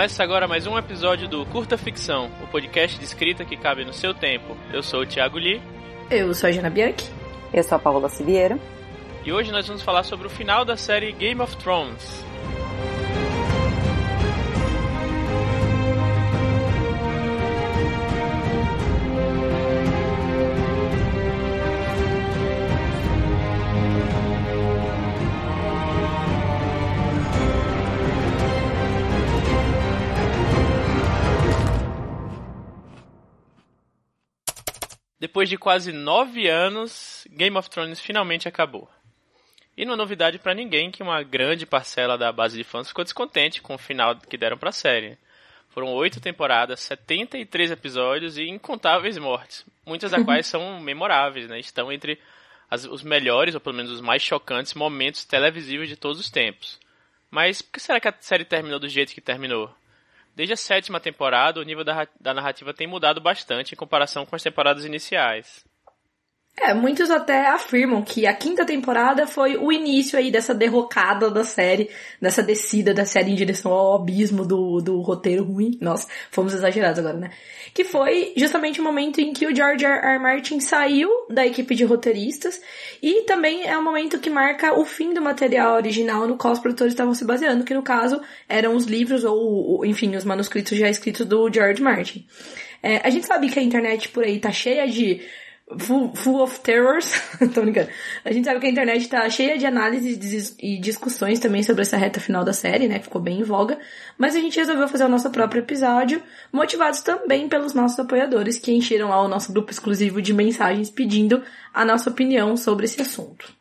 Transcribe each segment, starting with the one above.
Começa agora mais um episódio do Curta Ficção, o podcast de escrita que cabe no seu tempo. Eu sou o Thiago Lee. Eu sou a Jana Bianchi. Eu sou a Paola Siviero. E hoje nós vamos falar sobre o final da série Game of Thrones. Depois de quase nove anos, Game of Thrones finalmente acabou. E não é novidade para ninguém que uma grande parcela da base de fãs ficou descontente com o final que deram para a série. Foram oito temporadas, 73 episódios e incontáveis mortes, muitas das quais são memoráveis, né? Estão entre as, os melhores, ou pelo menos os mais chocantes, momentos televisivos de todos os tempos. Mas por que será que a série terminou do jeito que terminou? Desde a sétima temporada, o nível da, da narrativa tem mudado bastante em comparação com as temporadas iniciais. É, muitos até afirmam que a quinta temporada foi o início aí dessa derrocada da série, dessa descida da série em direção ao abismo do, do roteiro ruim. Nossa, fomos exagerados agora, né? Que foi justamente o momento em que o George R. R. Martin saiu da equipe de roteiristas e também é o momento que marca o fim do material original no qual os produtores estavam se baseando, que no caso eram os livros ou, enfim, os manuscritos já escritos do George Martin. É, a gente sabe que a internet por aí tá cheia de full, full of terrors. Tô brincando. A gente sabe que a internet tá cheia de análises e discussões também sobre essa reta final da série, né? Que ficou bem em voga. Mas a gente resolveu fazer o nosso próprio episódio, motivados também pelos nossos apoiadores que encheram lá o nosso grupo exclusivo de mensagens pedindo a nossa opinião sobre esse assunto.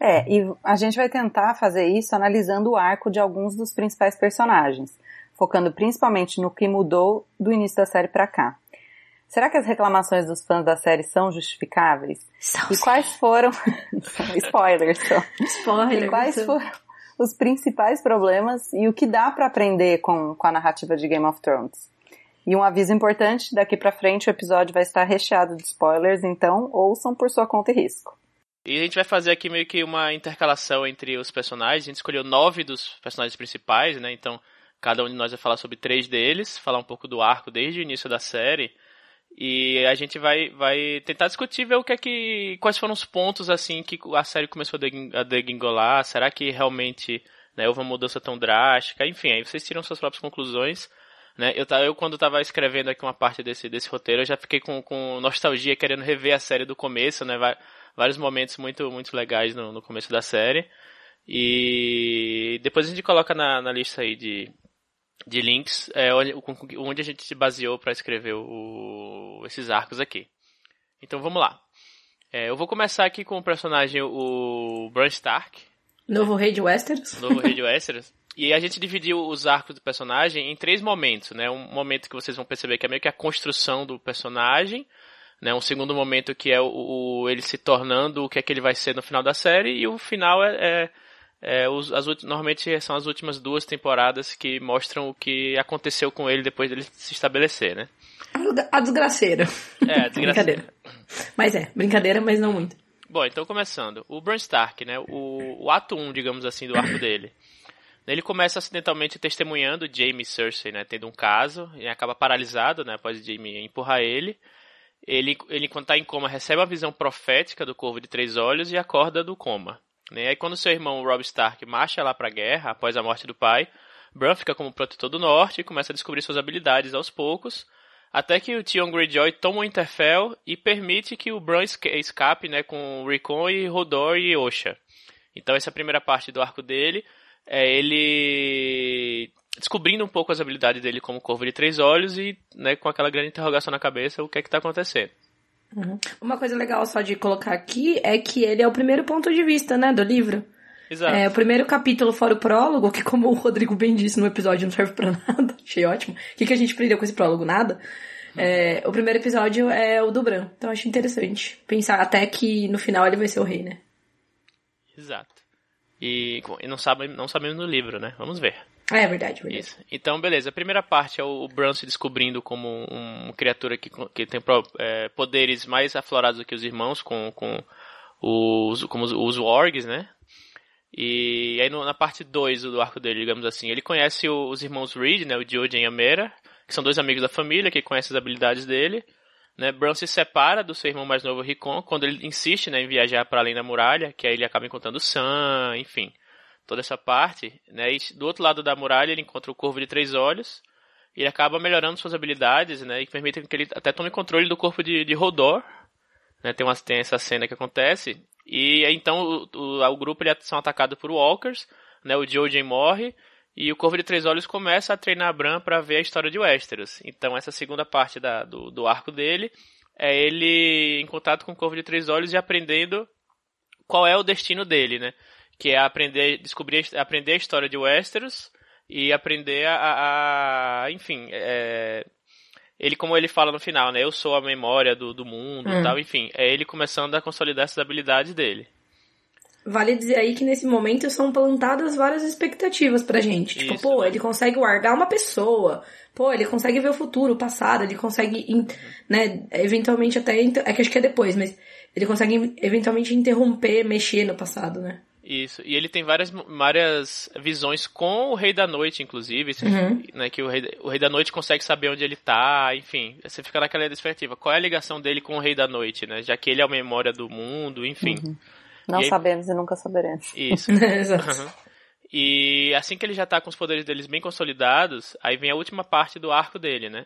É, e a gente vai tentar fazer isso analisando o arco de alguns dos principais personagens, focando principalmente no que mudou do início da série para cá. Será que as reclamações dos fãs da série são justificáveis? São, e quais foram. spoilers só. Spoilers. E quais foram os principais problemas e o que dá para aprender com, com a narrativa de Game of Thrones? E um aviso importante: daqui para frente o episódio vai estar recheado de spoilers, então ouçam por sua conta e risco. E a gente vai fazer aqui meio que uma intercalação entre os personagens. A gente escolheu nove dos personagens principais, né? Então cada um de nós vai falar sobre três deles, falar um pouco do arco desde o início da série e a gente vai, vai tentar discutir ver o que é que. quais foram os pontos assim que a série começou a degringolar. Será que realmente né, houve uma mudança tão drástica? Enfim, aí vocês tiram suas próprias conclusões. Né? Eu, eu quando estava escrevendo aqui uma parte desse, desse roteiro, eu já fiquei com, com nostalgia, querendo rever a série do começo, né? Vários momentos muito, muito legais no, no começo da série. E depois a gente coloca na, na lista aí de, de links é, onde a gente se baseou para escrever o, esses arcos aqui. Então vamos lá. É, eu vou começar aqui com o personagem, o Bran Stark. Novo rei de Westeros. Novo rei de Westeros. E a gente dividiu os arcos do personagem em três momentos, né? Um momento que vocês vão perceber que é meio que a construção do personagem, né? Um segundo momento que é o, o ele se tornando o que é que ele vai ser no final da série e o final é, é é, os, as, normalmente são as últimas duas temporadas que mostram o que aconteceu com ele depois dele se estabelecer, né? A desgraceira. É, a desgraceira. brincadeira. Mas é, brincadeira, mas não muito. Bom, então começando. O Bran Stark, né? O, o ato 1, digamos assim, do arco dele. Ele começa acidentalmente testemunhando Jaime e Cersei, né? Tendo um caso e acaba paralisado, né? Após Jaime empurrar ele. Ele, ele quando está em coma, recebe a visão profética do Corvo de Três Olhos e acorda do coma. Né? Aí quando seu irmão Rob Stark marcha lá para a guerra após a morte do pai, Bran fica como protetor do norte e começa a descobrir suas habilidades aos poucos, até que o Tion Greyjoy toma o Interfell e permite que o Bran escape né, com Rickon e Hodor e Osha. Então essa é a primeira parte do arco dele, é ele descobrindo um pouco as habilidades dele como Corvo de Três Olhos e né, com aquela grande interrogação na cabeça, o que é que está acontecendo. Uhum. Uma coisa legal só de colocar aqui é que ele é o primeiro ponto de vista, né, do livro. Exato. É, o primeiro capítulo fora o prólogo, que como o Rodrigo bem disse no episódio não serve pra nada, achei ótimo. O que, que a gente aprendeu com esse prólogo? Nada. É, o primeiro episódio é o do Bran, então acho interessante pensar até que no final ele vai ser o rei, né? Exato. E, e não, sabe, não sabemos no livro, né? Vamos ver. Ah, é verdade, verdade. Isso. Então, beleza. A primeira parte é o Bran se descobrindo como uma criatura que, que tem é, poderes mais aflorados do que os irmãos, com, com os, como os, os wargs, né? E aí no, na parte 2 do arco dele, digamos assim, ele conhece o, os irmãos Reed, né, o Jojen e a Mera, que são dois amigos da família que conhecem as habilidades dele. Né, Bran se separa do seu irmão mais novo, Rickon, quando ele insiste né, em viajar para além da muralha, que aí ele acaba encontrando Sam, enfim, toda essa parte. Né, e do outro lado da muralha ele encontra o Corvo de Três Olhos, e ele acaba melhorando suas habilidades, né, e permite que ele até tome controle do corpo de, de Hodor. Né, tem, uma, tem essa cena que acontece, e então o, o, o grupo ele são atacados por Walkers, né, o Jojen morre, e o Corvo de Três Olhos começa a treinar Bran para ver a história de Westeros. Então essa segunda parte da, do, do arco dele é ele em contato com o Corvo de Três Olhos e aprendendo qual é o destino dele, né? Que é aprender, descobrir, aprender a história de Westeros e aprender a, a enfim, é, ele como ele fala no final, né? Eu sou a memória do, do mundo, hum. tal, enfim, é ele começando a consolidar essas habilidades dele. Vale dizer aí que nesse momento são plantadas várias expectativas pra gente. Tipo, Isso, pô, ele consegue largar uma pessoa. Pô, ele consegue ver o futuro, o passado, ele consegue, né, eventualmente até. É que acho que é depois, mas ele consegue eventualmente interromper, mexer no passado, né? Isso. E ele tem várias, várias visões com o Rei da Noite, inclusive. Uhum. Né, que o rei, o rei da Noite consegue saber onde ele tá, enfim. Você fica naquela perspectiva. Qual é a ligação dele com o Rei da Noite, né? Já que ele é a memória do mundo, enfim. Uhum. Não e sabemos e nunca saberemos. Isso. Exato. Uhum. E assim que ele já tá com os poderes deles bem consolidados, aí vem a última parte do arco dele, né?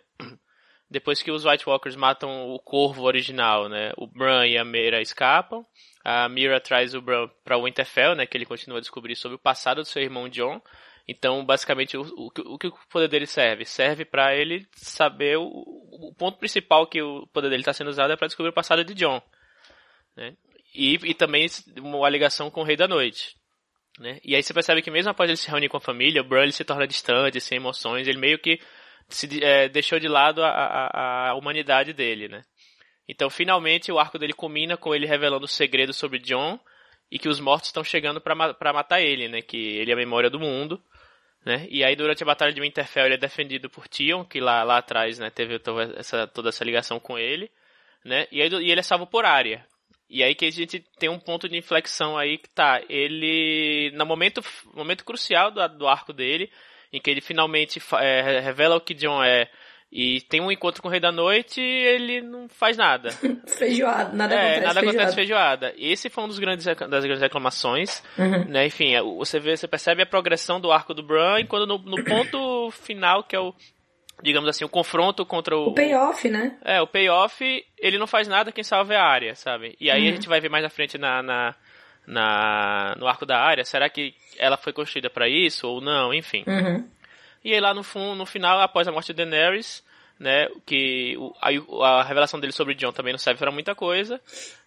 Depois que os White Walkers matam o corvo original, né? O Bran e a Meira escapam. A Mira traz o Bran pra Winterfell, né? Que ele continua a descobrir sobre o passado do seu irmão John. Então, basicamente, o, o, o que o poder dele serve? Serve para ele saber o, o, ponto principal que o poder dele está sendo usado é para descobrir o passado de John. Né? E, e também uma ligação com o Rei da Noite. Né? E aí você percebe que mesmo após ele se reunir com a família, o Bran se torna distante, sem emoções, ele meio que se, é, deixou de lado a, a, a, humanidade dele, né? Então, finalmente, o arco dele culmina com ele revelando o segredo sobre John e que os mortos estão chegando para matar ele, né? Que ele é a memória do mundo, né? E aí, durante a Batalha de Winterfell, ele é defendido por Tion, que lá, lá atrás, né, teve toda essa, toda essa ligação com ele, né? E, aí, e ele é salvo por Arya, e aí que a gente tem um ponto de inflexão aí que tá, ele, no momento, momento crucial do, do arco dele, em que ele finalmente é, revela o que John é e tem um encontro com o Rei da Noite ele não faz nada. feijoada, nada é, acontece. Nada feijoada. acontece feijoada. Esse foi um dos grandes das grandes reclamações, uhum. né? Enfim, é, você vê, você percebe a progressão do arco do Bran, enquanto no, no ponto final, que é o digamos assim, o confronto contra o. O payoff, né? É, o payoff, ele não faz nada, quem salva é a área, sabe? E aí uhum. a gente vai ver mais na frente na, na, na, no arco da área, será que ela foi construída para isso ou não, enfim. Uhum. E aí lá no, fundo, no final, após a morte de Daenerys, né, que a, a, revelação dele sobre Jon também não serve para muita coisa,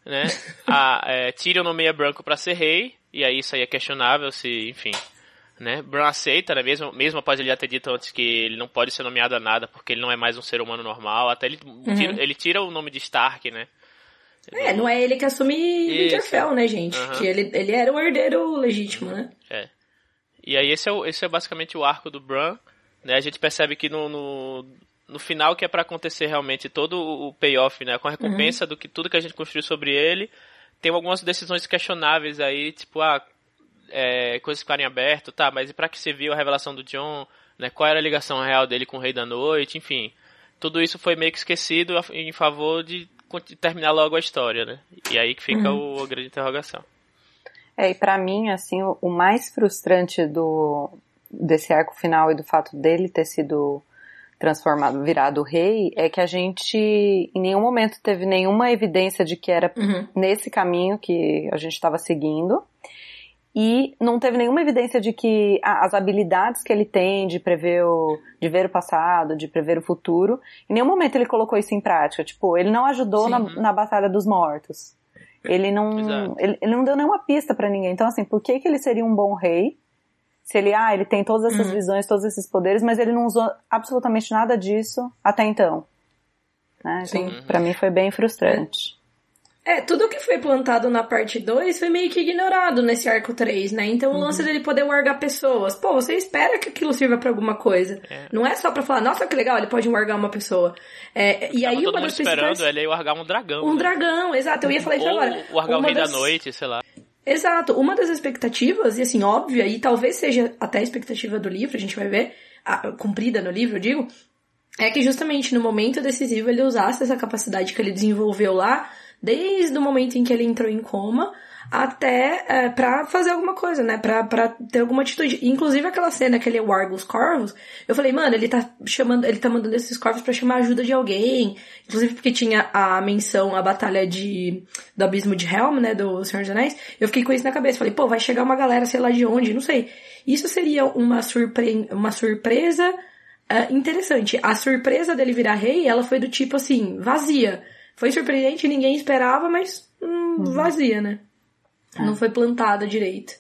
né? A é, Tyrion nomeia Branco para ser rei, e aí isso aí é questionável se, enfim, né? Bran aceita, né? Mesmo, mesmo após ele já ter dito antes que ele não pode ser nomeado a nada porque ele não é mais um ser humano normal. Até ele, uhum. tira, ele tira o nome de Stark, né? É, não é ele que assume Winterfell, né, gente? Uhum. Que ele, ele era o herdeiro legítimo, né? É. E aí esse é, o, esse é basicamente o arco do Bran, né? A gente percebe que no, no, no final que é para acontecer realmente todo o payoff, né? Com a recompensa uhum. do que tudo que a gente construiu sobre ele, tem algumas decisões questionáveis aí, tipo, ah, é, coisas ficarem abertas, tá, mas e pra que serviu a revelação do John, né, qual era a ligação real dele com o Rei da Noite, enfim. Tudo isso foi meio que esquecido em favor de terminar logo a história, né? E aí que fica uhum. o, a grande interrogação. É, e pra mim, assim, o, o mais frustrante do, desse arco final e do fato dele ter sido transformado, virado rei, é que a gente em nenhum momento teve nenhuma evidência de que era uhum. nesse caminho que a gente estava seguindo e não teve nenhuma evidência de que as habilidades que ele tem de prever o, de ver o passado, de prever o futuro, em nenhum momento ele colocou isso em prática. Tipo, ele não ajudou na, na Batalha dos Mortos. Ele não, ele, ele, não deu nenhuma pista para ninguém. Então, assim, por que, que ele seria um bom rei? Se ele, ah, ele tem todas essas uhum. visões, todos esses poderes, mas ele não usou absolutamente nada disso até então. Né? Então, Sim. pra mim foi bem frustrante. É, tudo que foi plantado na parte 2 foi meio que ignorado nesse arco 3, né? Então uhum. o lance dele poder largar pessoas. Pô, você espera que aquilo sirva para alguma coisa. É. Não é só pra falar, nossa, que legal, ele pode largar uma pessoa. É, e aí uma das esperando principais... ele largar um dragão. Um né? dragão, exato. Eu ia falar isso Ou agora. Ou largar o Rei das... da Noite, sei lá. Exato. Uma das expectativas, e assim, óbvia, e talvez seja até a expectativa do livro, a gente vai ver, a, cumprida no livro, eu digo, é que justamente no momento decisivo ele usasse essa capacidade que ele desenvolveu lá, desde o momento em que ele entrou em coma, até é, para fazer alguma coisa, né? Pra, ter alguma atitude. Inclusive aquela cena que ele warga os corvos, eu falei, mano, ele tá chamando, ele tá mandando esses corvos para chamar ajuda de alguém. Inclusive porque tinha a menção, a batalha de, do abismo de Helm, né? Do Senhor dos Anéis. Eu fiquei com isso na cabeça. Falei, pô, vai chegar uma galera, sei lá de onde, não sei. Isso seria uma, surpre uma surpresa uh, interessante. A surpresa dele virar rei, ela foi do tipo assim, vazia. Foi surpreendente, ninguém esperava, mas hum, uhum. vazia, né? É. Não foi plantada direito.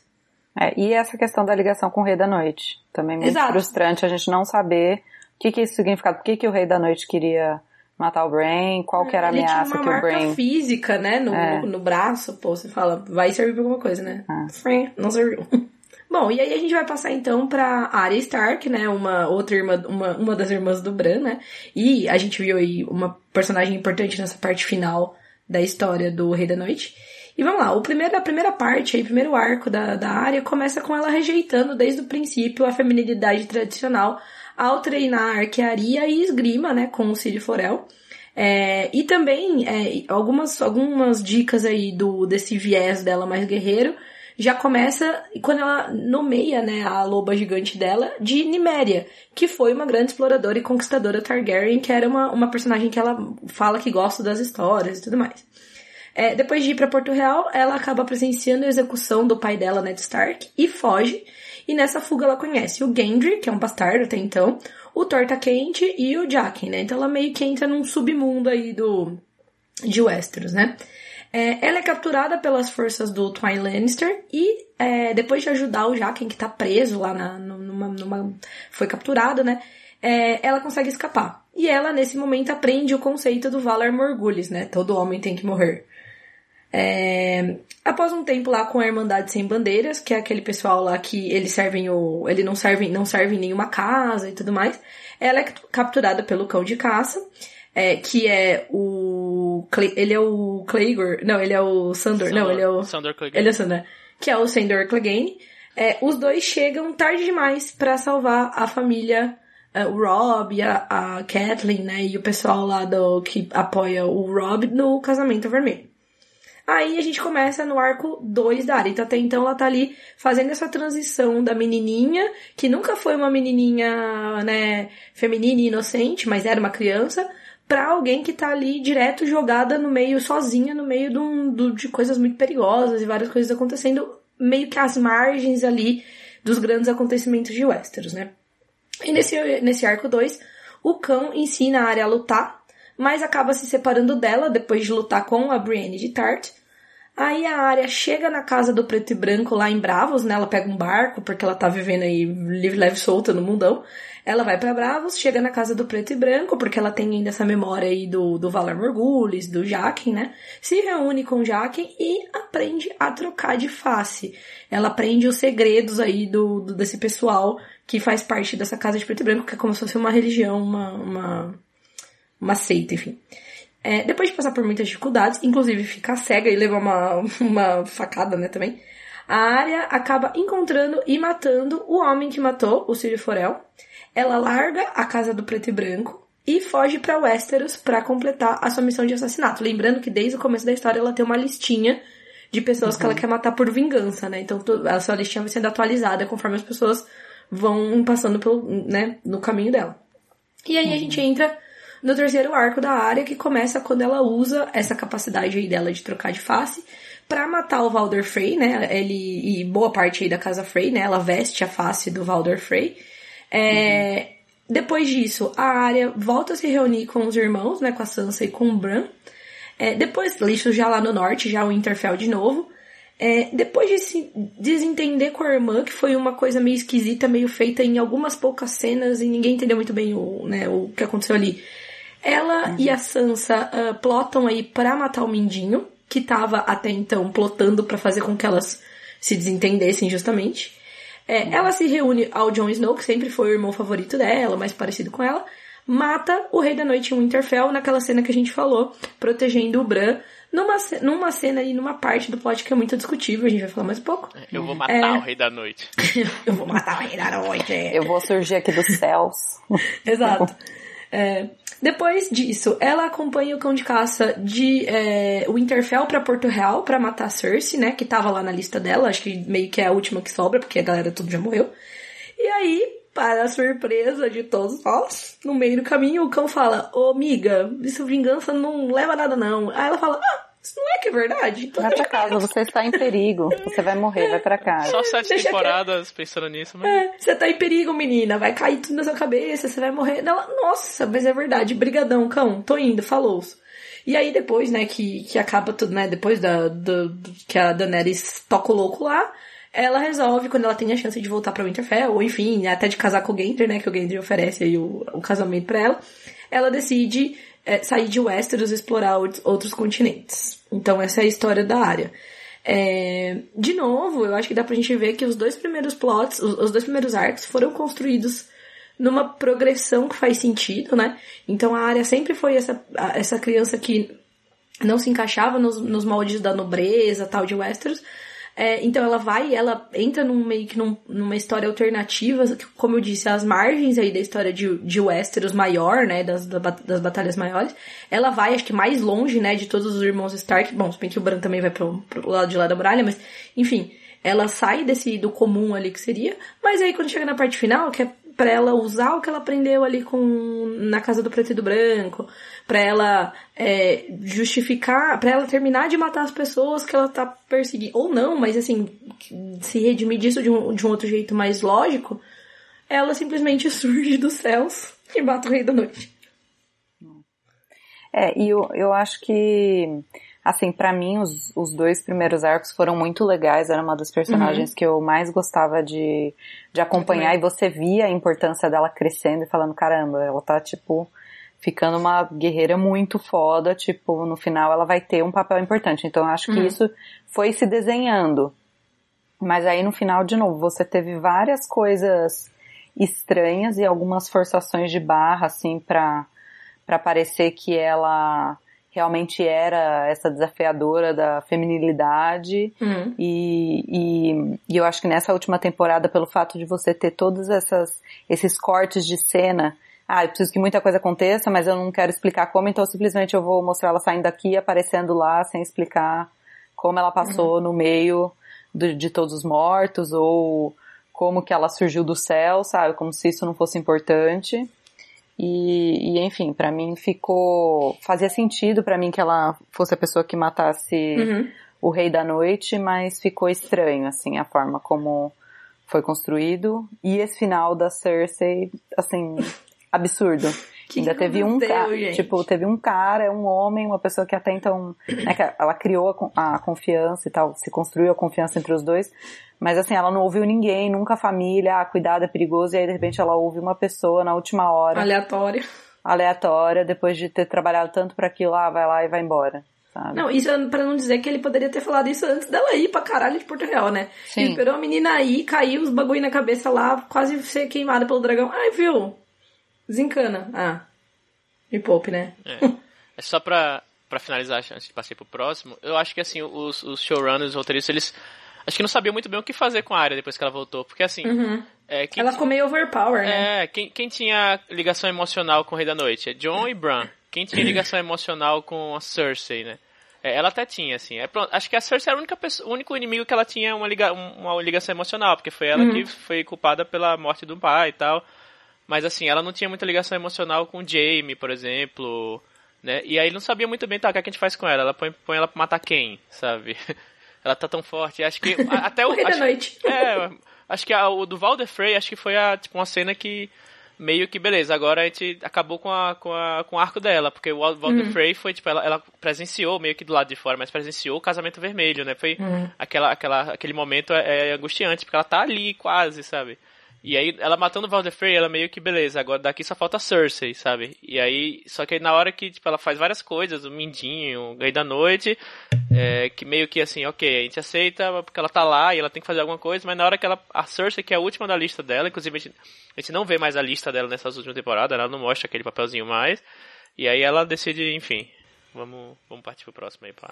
É, e essa questão da ligação com o Rei da Noite. Também muito Exato. frustrante a gente não saber o que, que isso significava, por que, que o Rei da Noite queria matar o Brain, qual que era a ameaça tinha uma que marca o Brain... física, né, no, é. no, no, braço, pô, você fala, vai servir pra alguma coisa, né? É. Não serviu. Bom, e aí a gente vai passar então pra Arya Stark, né? Uma outra irmã, uma, uma das irmãs do Bran, né? E a gente viu aí uma personagem importante nessa parte final da história do Rei da Noite. E vamos lá, o primeiro, a primeira parte, aí, o primeiro arco da, da área começa com ela rejeitando desde o princípio a feminilidade tradicional ao treinar arquearia e esgrima, né, com o Cid Forel. É, e também é, algumas, algumas dicas aí do desse viés dela mais guerreiro já começa quando ela nomeia, né, a loba gigante dela de Niméria, que foi uma grande exploradora e conquistadora Targaryen, que era uma, uma personagem que ela fala que gosta das histórias e tudo mais. É, depois de ir para Porto Real, ela acaba presenciando a execução do pai dela, Ned Stark, e foge. E nessa fuga ela conhece o Gendry, que é um bastardo até então, o Torta Quente e o Jaqen, né? Então ela meio que entra num submundo aí do de Westeros, né? É, ela é capturada pelas forças do Tywin Lannister e é, depois de ajudar o Jaqen, que tá preso lá na, numa, numa foi capturado, né? É, ela consegue escapar. E ela, nesse momento, aprende o conceito do Valar Morgulhos, né? Todo homem tem que morrer. É, após um tempo lá com a Irmandade Sem Bandeiras, que é aquele pessoal lá que eles servem o. ele não serve, não serve em nenhuma casa e tudo mais, ela é capturada pelo cão de caça, é, que é o ele é o Clegor. Não, ele é o Sandor. Sandor não, ele é o. Sandor Clegane. Ele é o Sandor. Que é o Sandor Clegane. É, os dois chegam tarde demais para salvar a família. Uh, o Rob, a, a Kathleen, né? E o pessoal lá do que apoia o Rob no casamento vermelho. Aí a gente começa no arco 2 da Arya. Então, até então ela tá ali fazendo essa transição da menininha, que nunca foi uma menininha, né, feminina e inocente, mas era uma criança, para alguém que tá ali direto jogada no meio, sozinha, no meio de, um, de coisas muito perigosas e várias coisas acontecendo, meio que às margens ali dos grandes acontecimentos de Westeros, né? E nesse, nesse arco 2, o cão ensina a área a lutar, mas acaba se separando dela depois de lutar com a Brienne de Tart. Aí a área chega na casa do preto e branco lá em Bravos, né? Ela pega um barco porque ela tá vivendo aí livre, leve, solta no mundão. Ela vai para Bravos, chega na casa do preto e branco, porque ela tem ainda essa memória aí do, do Valar Morgulhos, do Jaqen, né? Se reúne com o Jaqen e aprende a trocar de face. Ela aprende os segredos aí do, do desse pessoal que faz parte dessa casa de preto e branco, que é como se fosse uma religião, uma, uma, uma seita, enfim. É, depois de passar por muitas dificuldades, inclusive ficar cega e levar uma, uma facada, né, também, a Arya acaba encontrando e matando o homem que matou o Círio Forel ela larga a casa do preto e branco e foge para Westeros para completar a sua missão de assassinato. Lembrando que desde o começo da história ela tem uma listinha de pessoas uhum. que ela uhum. quer matar por vingança, né? Então a sua listinha vai sendo atualizada conforme as pessoas vão passando pelo, né, no caminho dela. E aí uhum. a gente entra no terceiro arco da área, que começa quando ela usa essa capacidade aí dela de trocar de face para matar o Valder Frey, né? Ele e boa parte aí da casa Frey, né? Ela veste a face do Valder Frey é, uhum. Depois disso, a Arya volta a se reunir com os irmãos, né, com a Sansa e com o Bran. É, depois, isso já lá no norte, já o Interfell de novo. É, depois de se desentender com a irmã, que foi uma coisa meio esquisita, meio feita em algumas poucas cenas e ninguém entendeu muito bem o, né, o que aconteceu ali. Ela uhum. e a Sansa uh, plotam aí para matar o Mindinho, que tava até então plotando para fazer com que elas se desentendessem justamente. É, ela se reúne ao Jon Snow, que sempre foi o irmão favorito dela, mais parecido com ela, mata o Rei da Noite em Winterfell naquela cena que a gente falou, protegendo o Bran. Numa, numa cena e numa parte do plot que é muito discutível, a gente vai falar mais um pouco. Eu vou matar é... o Rei da Noite. eu vou matar o Rei da Noite. Eu vou surgir aqui dos céus. Exato. É, depois disso, ela acompanha o cão de caça de é, Winterfell para Porto Real para matar Cersei, né? Que tava lá na lista dela, acho que meio que é a última que sobra, porque a galera tudo já morreu. E aí, para a surpresa de todos nós, no meio do caminho, o cão fala: Ô, amiga, isso vingança não leva nada não. Aí ela fala: Ah, isso não é que é verdade? Então vai pra casa, você está em perigo. Você vai morrer, é, vai pra casa. Só sete Deixa temporadas que... pensando nisso, mas. É, você tá em perigo, menina. Vai cair tudo na sua cabeça, você vai morrer. Ela, nossa, mas é verdade. Brigadão, cão. Tô indo, falou. E aí depois, né, que, que acaba tudo, né, depois da, do, que a Daenerys toca o louco lá, ela resolve, quando ela tem a chance de voltar pra Winterfell, ou enfim, até de casar com o Gendry, né, que o Gendry oferece aí o, o casamento pra ela, ela decide é, sair de Westeros e explorar outros continentes. Então essa é a história da área. É, de novo, eu acho que dá pra gente ver que os dois primeiros plots, os, os dois primeiros arcos foram construídos numa progressão que faz sentido, né? Então a área sempre foi essa, essa criança que não se encaixava nos, nos moldes da nobreza tal de Westeros, é, então ela vai, ela entra num meio que num, numa história alternativa, como eu disse, às margens aí da história de, de Westeros maior, né, das, das batalhas maiores. Ela vai, acho que mais longe, né, de todos os irmãos Stark. Bom, se bem que o Bran também vai pro, pro lado de lá da muralha, mas, enfim, ela sai desse, do comum ali que seria. Mas aí quando chega na parte final, que é para ela usar o que ela aprendeu ali com na casa do preto e do branco, para ela é, justificar, para ela terminar de matar as pessoas que ela tá perseguindo ou não, mas assim se redimir disso de um, de um outro jeito mais lógico, ela simplesmente surge dos céus e mata o rei da noite. É, e eu, eu acho que Assim, para mim, os, os dois primeiros arcos foram muito legais. Era uma das personagens uhum. que eu mais gostava de, de acompanhar. E você via a importância dela crescendo e falando, caramba, ela tá, tipo, ficando uma guerreira muito foda. Tipo, no final ela vai ter um papel importante. Então, eu acho que uhum. isso foi se desenhando. Mas aí, no final, de novo, você teve várias coisas estranhas e algumas forçações de barra, assim, pra, pra parecer que ela realmente era essa desafiadora da feminilidade uhum. e, e, e, eu acho que nessa última temporada pelo fato de você ter todos essas, esses cortes de cena ah, eu preciso que muita coisa aconteça, mas eu não quero explicar como, então simplesmente eu vou mostrar ela saindo daqui, aparecendo lá, sem explicar como ela passou uhum. no meio do, de todos os mortos, ou como que ela surgiu do céu, sabe? Como se isso não fosse importante. E, e enfim, para mim ficou. Fazia sentido para mim que ela fosse a pessoa que matasse uhum. o Rei da Noite, mas ficou estranho, assim, a forma como foi construído. E esse final da Cersei, assim, absurdo. Que Ainda teve um cara, tipo, teve um cara, um homem, uma pessoa que até então, né, que ela criou a, a, confiança e tal, se construiu a confiança entre os dois, mas assim, ela não ouviu ninguém, nunca a família, ah, cuidado, é perigoso, e aí de repente ela ouve uma pessoa na última hora. Aleatória. Aleatória, depois de ter trabalhado tanto para aquilo, ah, vai lá e vai embora. Sabe? Não, isso é pra não dizer que ele poderia ter falado isso antes dela ir pra caralho de Porto Real, né? Sim. Ele esperou a menina aí, caiu os bagulho na cabeça lá, quase ser queimada pelo dragão. Ai, viu? Desencana. Ah. Me poupe, né? É, é só pra, pra finalizar, antes de passar pro próximo, eu acho que assim, os, os showrunners, os roteiristas, eles acho que não sabia muito bem o que fazer com a área depois que ela voltou. Porque assim. Uhum. É, ela ficou meio overpower, né? É, quem, quem tinha ligação emocional com o Rei da Noite? É John e Bran. Quem tinha ligação emocional com a Cersei, né? É, ela até tinha, assim. É, pronto, acho que a Cersei era a única pessoa, o único inimigo que ela tinha uma, liga, uma ligação emocional, porque foi ela uhum. que foi culpada pela morte do pai e tal. Mas assim, ela não tinha muita ligação emocional com o Jaime, por exemplo. Né? E aí não sabia muito bem, tá, o que, é que a gente faz com ela? Ela põe, põe ela pra matar quem, sabe? Ela tá tão forte. Acho que até o. acho, da noite. É, acho que a, o do Valder Frey, acho que foi a, tipo, uma cena que meio que beleza, agora a gente acabou com, a, com, a, com o arco dela, porque o Walter uhum. Frey foi, tipo, ela, ela, presenciou, meio que do lado de fora, mas presenciou o casamento vermelho, né? Foi uhum. aquela, aquela, aquele momento é, é, angustiante, porque ela tá ali quase, sabe? E aí, ela matando o Walder Frey, ela meio que, beleza, agora daqui só falta Cersei, sabe? E aí, só que aí na hora que, tipo, ela faz várias coisas, o Mindinho, o Rei da Noite, é, que meio que assim, ok, a gente aceita porque ela tá lá e ela tem que fazer alguma coisa, mas na hora que ela, a Cersei, que é a última da lista dela, inclusive a gente, a gente não vê mais a lista dela nessas últimas temporadas, ela não mostra aquele papelzinho mais, e aí ela decide, enfim, vamos, vamos partir pro próximo aí, pá.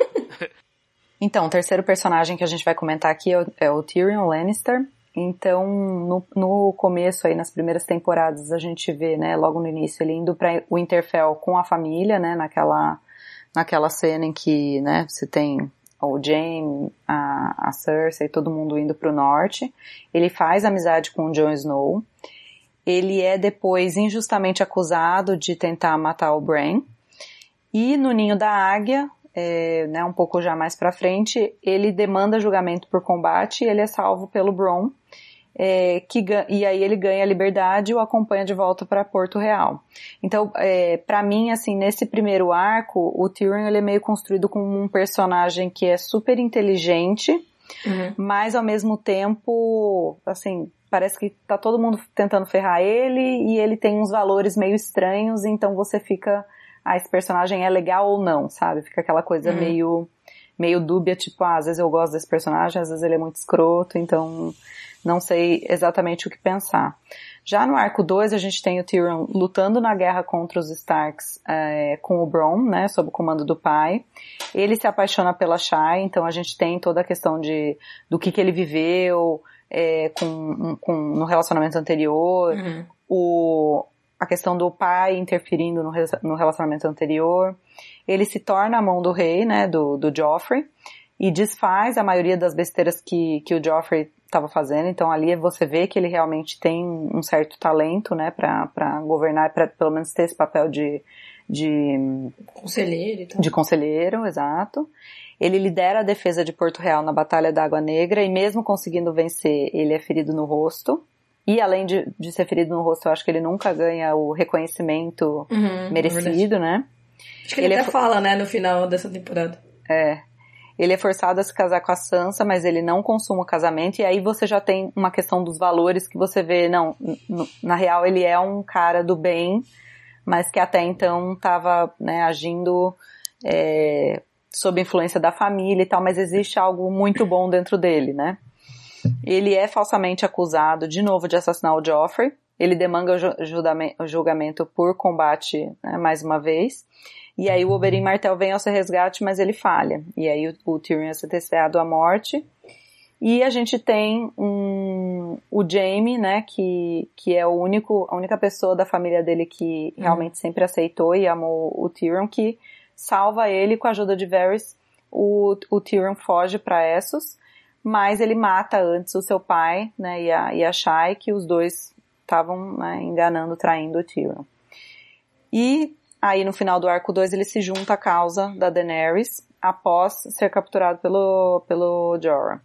Então, o terceiro personagem que a gente vai comentar aqui é o, é o Tyrion Lannister, então, no, no começo aí, nas primeiras temporadas, a gente vê, né, logo no início, ele indo para o Winterfell com a família, né, naquela, naquela cena em que, né, você tem o Jaime, a, a Cersei, todo mundo indo para o norte. Ele faz amizade com o Jon Snow. Ele é depois injustamente acusado de tentar matar o Bran. E no Ninho da Águia, é, né, um pouco já mais para frente, ele demanda julgamento por combate e ele é salvo pelo Bron é, que, e aí ele ganha a liberdade e o acompanha de volta para Porto Real. Então, é, para mim, assim, nesse primeiro arco, o Tyrion ele é meio construído como um personagem que é super inteligente, uhum. mas ao mesmo tempo, assim, parece que tá todo mundo tentando ferrar ele e ele tem uns valores meio estranhos, então você fica, ah, esse personagem é legal ou não, sabe? Fica aquela coisa uhum. meio meio dúbia, tipo, ah, às vezes eu gosto desse personagem, às vezes ele é muito escroto, então não sei exatamente o que pensar. Já no arco 2, a gente tem o Tyrion lutando na guerra contra os Starks é, com o Bron, né, sob o comando do pai. Ele se apaixona pela Shai, então a gente tem toda a questão de do que, que ele viveu é, com, com, no relacionamento anterior, uhum. o, a questão do pai interferindo no, no relacionamento anterior. Ele se torna a mão do rei, né, do, do Joffrey, e desfaz a maioria das besteiras que, que o Joffrey estava fazendo. Então ali você vê que ele realmente tem um certo talento, né, para governar, para pelo menos ter esse papel de de conselheiro, então. de conselheiro, exato. Ele lidera a defesa de Porto Real na Batalha da Água Negra e mesmo conseguindo vencer, ele é ferido no rosto. E além de, de ser ferido no rosto, eu acho que ele nunca ganha o reconhecimento uhum, merecido, né? Acho que ele, ele até é... fala, né, no final dessa temporada. É. Ele é forçado a se casar com a Sansa, mas ele não consuma o casamento, e aí você já tem uma questão dos valores que você vê, não, na real ele é um cara do bem, mas que até então estava né, agindo é, sob influência da família e tal, mas existe algo muito bom dentro dele, né? Ele é falsamente acusado de novo de assassinar o Joffrey. Ele demanga o julgamento por combate né, mais uma vez. E aí o Oberyn Martel vem ao seu resgate, mas ele falha. E aí o, o Tyrion é sentenciado à morte. E a gente tem um, o Jaime, né, que, que é o único, a única pessoa da família dele que uhum. realmente sempre aceitou e amou o Tyrion, que salva ele com a ajuda de Varys. O, o Tyrion foge para Essos, mas ele mata antes o seu pai, né, e a, e a Shai, que os dois estavam né, enganando, traindo o Tyrion. E Aí no final do arco 2 ele se junta à causa da Daenerys após ser capturado pelo, pelo Jorah.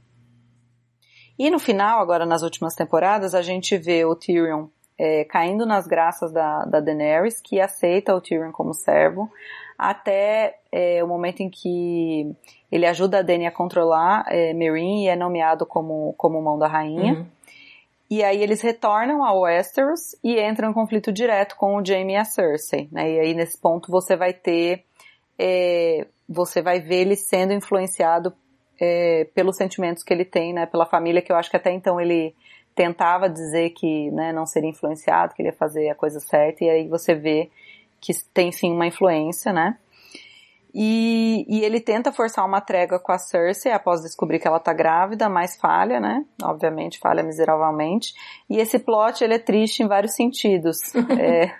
E no final, agora nas últimas temporadas, a gente vê o Tyrion é, caindo nas graças da, da Daenerys, que aceita o Tyrion como servo, até é, o momento em que ele ajuda a Dany a controlar é, Meereen e é nomeado como, como mão da rainha. Uhum. E aí eles retornam ao Westeros e entram em conflito direto com o Jaime e a Cersei, né? E aí nesse ponto você vai ter, é, você vai ver ele sendo influenciado é, pelos sentimentos que ele tem, né? Pela família que eu acho que até então ele tentava dizer que, né, não seria influenciado, que ele ia fazer a coisa certa e aí você vê que tem sim uma influência, né? E, e, ele tenta forçar uma trégua com a Cersei após descobrir que ela tá grávida, mas falha, né? Obviamente, falha miseravelmente. E esse plot, ele é triste em vários sentidos. é,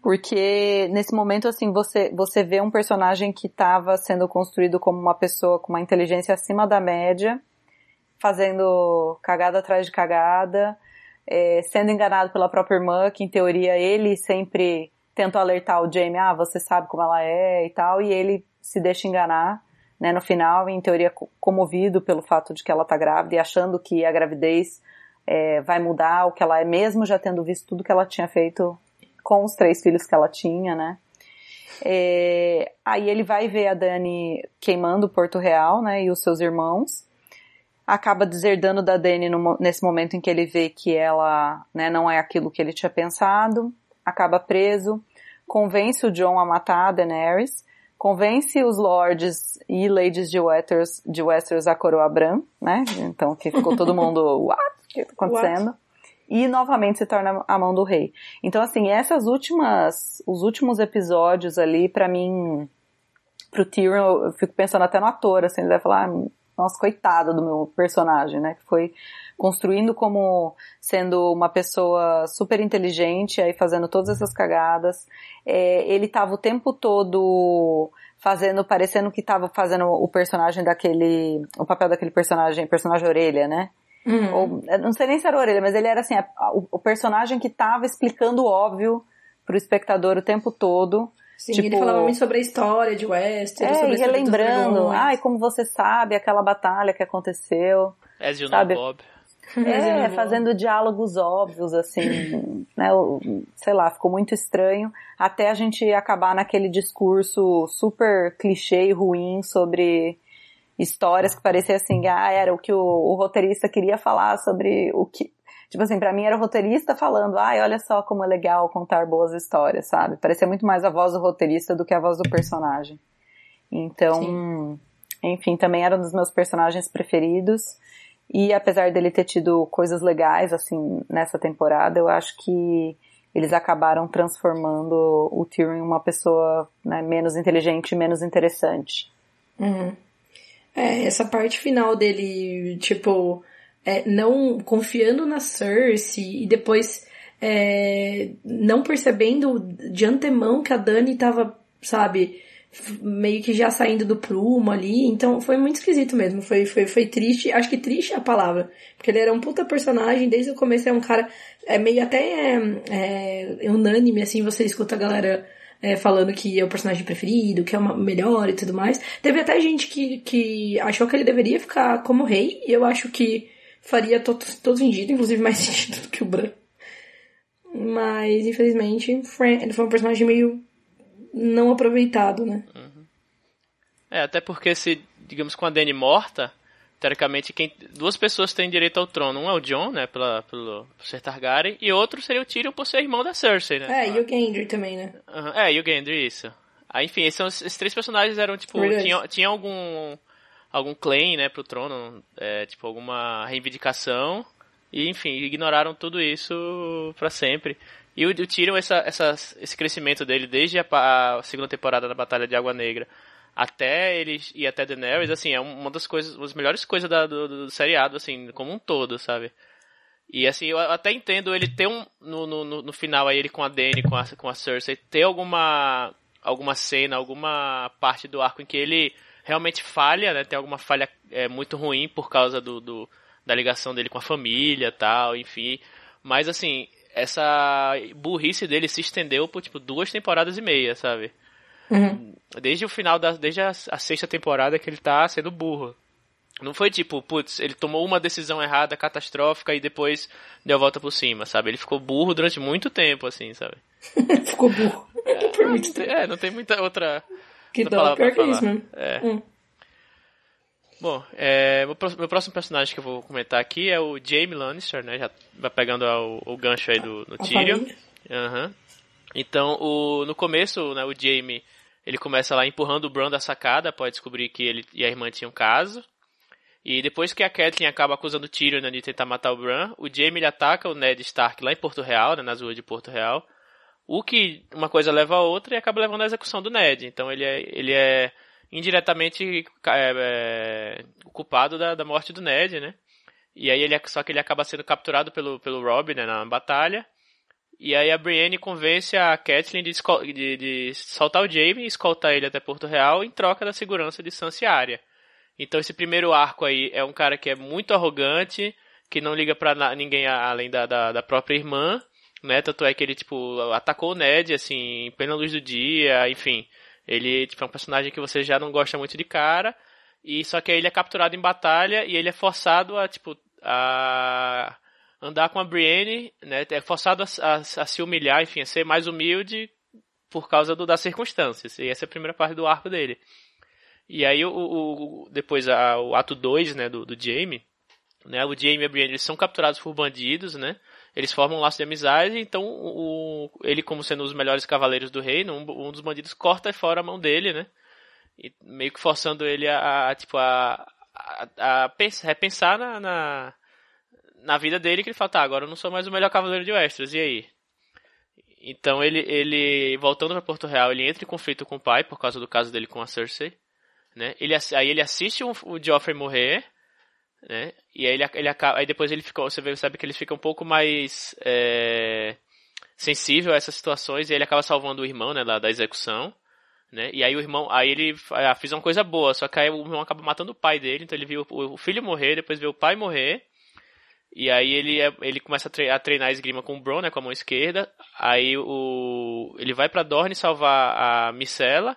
porque nesse momento, assim, você, você vê um personagem que estava sendo construído como uma pessoa com uma inteligência acima da média, fazendo cagada atrás de cagada, é, sendo enganado pela própria irmã, que em teoria ele sempre tentou alertar o Jamie, ah, você sabe como ela é e tal, e ele se deixa enganar, né, no final, em teoria comovido pelo fato de que ela tá grávida e achando que a gravidez é, vai mudar o que ela é, mesmo já tendo visto tudo que ela tinha feito com os três filhos que ela tinha, né. É, aí ele vai ver a Dani queimando Porto Real, né, e os seus irmãos, acaba deserdando da Dany no, nesse momento em que ele vê que ela né, não é aquilo que ele tinha pensado, acaba preso, convence o John a matar a Daenerys, convence os lords e ladies de Westeros, de Westeros a coroa Bran, né? Então que ficou todo mundo, what? O que tá acontecendo? What? E novamente se torna a mão do rei. Então assim, essas últimas, os últimos episódios ali, para mim, pro Tyrion, eu fico pensando até no ator, assim, ele vai falar, ah, nossa, coitado do meu personagem, né? Que foi construindo como sendo uma pessoa super inteligente, aí fazendo todas essas cagadas. É, ele tava o tempo todo fazendo, parecendo que tava fazendo o personagem daquele, o papel daquele personagem, personagem orelha, né? Uhum. Ou, não sei nem se era orelha, mas ele era assim, a, a, o, o, personagem que tava explicando o óbvio pro espectador o tempo todo. Sim, tipo, ele falava muito sobre a história de Westeros, é, sobre e relembrando, ai, como você sabe, aquela batalha que aconteceu. As you sabe? know, Bob. É, fazendo diálogos óbvios, assim, né, sei lá, ficou muito estranho, até a gente acabar naquele discurso super clichê e ruim sobre histórias que parecia assim, ah, era o que o, o roteirista queria falar sobre o que, tipo assim, para mim era o roteirista falando, ai, olha só como é legal contar boas histórias, sabe? Parecia muito mais a voz do roteirista do que a voz do personagem. Então, Sim. enfim, também era um dos meus personagens preferidos. E apesar dele ter tido coisas legais, assim, nessa temporada, eu acho que eles acabaram transformando o Tyrion em uma pessoa né, menos inteligente e menos interessante. Uhum. É, essa parte final dele, tipo, é, não confiando na Cersei e depois é, não percebendo de antemão que a Dani tava, sabe, meio que já saindo do prumo ali, então foi muito esquisito mesmo, foi, foi, foi triste, acho que triste é a palavra, porque ele era um puta personagem, desde o começo é um cara, é meio até é, é, unânime, assim, você escuta a galera é, falando que é o personagem preferido, que é o melhor e tudo mais, teve até gente que, que achou que ele deveria ficar como rei, e eu acho que faria todo, todo sentido, inclusive mais sentido do que o Bran. Mas, infelizmente, ele foi um personagem meio não aproveitado, né? Uhum. É, até porque se, digamos, com a Dany morta, teoricamente quem, duas pessoas têm direito ao trono. Um é o Jon, né, pela, pelo por ser Targaryen, e outro seria o Tyrion por ser irmão da Cersei, né? É, e o Gendry também, né? Uhum. É, e o Gendry, isso. Aí, enfim, esses, esses três personagens eram, tipo, tinham, tinha algum algum claim, né, pro trono, é, tipo, alguma reivindicação, e, enfim, ignoraram tudo isso para sempre. E o, o Tyrion, essa, essa, esse crescimento dele desde a, a, segunda temporada da Batalha de Água Negra até eles e até Daenerys, assim, é uma das coisas, uma das melhores coisas da, do, do, seriado, assim, como um todo, sabe? E assim, eu até entendo ele ter um, no, no, no final aí, ele com a Dany, com a, com a Cersei, ter alguma, alguma cena, alguma parte do arco em que ele realmente falha, né? Tem alguma falha é, muito ruim por causa do, do da ligação dele com a família tal, enfim. Mas assim, essa burrice dele se estendeu por, tipo, duas temporadas e meia, sabe? Uhum. Desde o final da. Desde a, a, sexta temporada que ele tá sendo burro. Não foi tipo, putz, ele tomou uma decisão errada, catastrófica, e depois deu a volta por cima, sabe? Ele ficou burro durante muito tempo, assim, sabe? ficou burro. É, não, tem, é, não tem muita outra. Que dá pior que isso mesmo. É. Hum. Bom, é, meu próximo personagem que eu vou comentar aqui é o Jaime Lannister, né? Já vai pegando o, o gancho aí do, do Tyrion. Uhum. Então, o, no começo, né, o Jaime, ele começa lá empurrando o Bran da sacada, pode descobrir que ele e a irmã tinham um caso. E depois que a Catelyn acaba acusando o Tyrion né, de tentar matar o Bran, o Jaime ele ataca o Ned Stark lá em Porto Real, né, nas ruas de Porto Real. O que uma coisa leva a outra e acaba levando à execução do Ned. Então ele é, ele é indiretamente é, é, culpado da, da morte do Ned, né? E aí ele só que ele acaba sendo capturado pelo pelo Robb, né, na batalha. E aí a Brienne convence a Catelyn de, de, de, soltar o Jaime e escoltar ele até Porto Real em troca da segurança de Sansa. Então esse primeiro arco aí é um cara que é muito arrogante, que não liga para ninguém além da, da, da, própria irmã, né? Tanto é que ele, tipo, atacou o Ned, assim, em plena luz do dia, enfim. Ele tipo, é um personagem que você já não gosta muito de cara, e só que aí ele é capturado em batalha e ele é forçado a, tipo, a andar com a Brienne, né? É forçado a, a, a se humilhar, enfim, a ser mais humilde por causa do, das circunstâncias. E essa é a primeira parte do arco dele. E aí o, o depois a, o ato 2, né, do, do Jaime, né? O Jaime e a Brienne eles são capturados por bandidos, né? Eles formam um laço de amizade, então o, ele, como sendo os melhores cavaleiros do reino, um, um dos bandidos corta fora a mão dele, né? E meio que forçando ele a, a tipo, a, a, a pensar, repensar na, na, na, vida dele, que ele fala, tá, agora eu não sou mais o melhor cavaleiro de Westeros, e aí? Então ele, ele voltando para Porto Real, ele entra em conflito com o pai por causa do caso dele com a Cersei, né? Ele, aí ele assiste o, o Joffrey morrer, né? E aí ele, ele acaba, aí depois ele fica, você sabe que ele fica um pouco mais é, sensível a essas situações e ele acaba salvando o irmão, né, da, da execução, né? E aí o irmão, aí ele ah, fez uma coisa boa, só que aí o irmão acaba matando o pai dele, então ele viu o, o filho morrer, depois vê o pai morrer. E aí ele, é, ele começa a treinar a esgrima com o Bron, né, com a mão esquerda. Aí o ele vai para Dorne salvar a Micela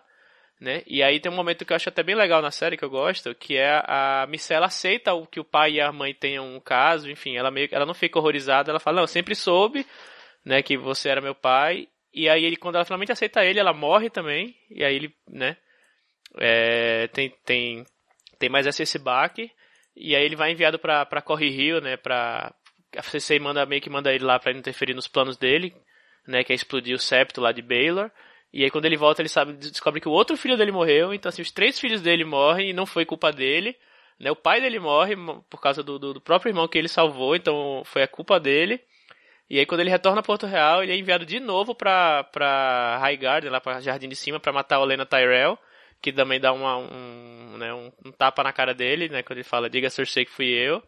né? E aí tem um momento que eu acho até bem legal na série que eu gosto, que é a Micela aceita o que o pai e a mãe tenham um caso, enfim, ela meio ela não fica horrorizada, ela fala: "Não, eu sempre soube, né, que você era meu pai". E aí ele quando ela finalmente aceita ele, ela morre também, e aí ele, né, é, tem tem tem mais esse baque, e aí ele vai enviado para para Corre Rio, né, para a CC manda meio que manda ele lá para interferir nos planos dele, né, que é explodir o septo lá de Baylor. E aí quando ele volta, ele sabe, descobre que o outro filho dele morreu, então assim, os três filhos dele morrem e não foi culpa dele. Né? O pai dele morre por causa do, do, do próprio irmão que ele salvou, então foi a culpa dele. E aí quando ele retorna a Porto Real, ele é enviado de novo pra, pra High Garden, lá pra Jardim de Cima, para matar a Olena Tyrell, que também dá uma, um, né, um, um, tapa na cara dele, né, quando ele fala, diga Cersei que fui eu,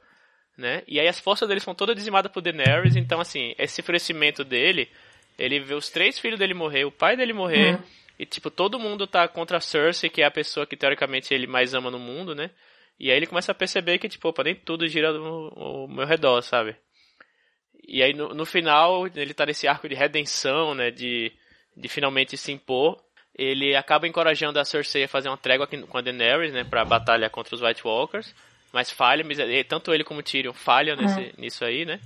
né, e aí as forças dele são todas dizimadas por Daenerys, então assim, esse oferecimento dele ele vê os três filhos dele morrer, o pai dele morrer, uhum. e tipo, todo mundo tá contra a Cersei, que é a pessoa que teoricamente ele mais ama no mundo, né? E aí ele começa a perceber que, tipo, opa, nem tudo gira no meu redor, sabe? E aí no, no, final, ele tá nesse arco de redenção, né? De, de finalmente se impor. Ele acaba encorajando a Cersei a fazer uma trégua com a Daenerys, né? Pra batalha contra os White Walkers. Mas falha, tanto ele como o Tyrion falham nesse, uhum. nisso aí, né?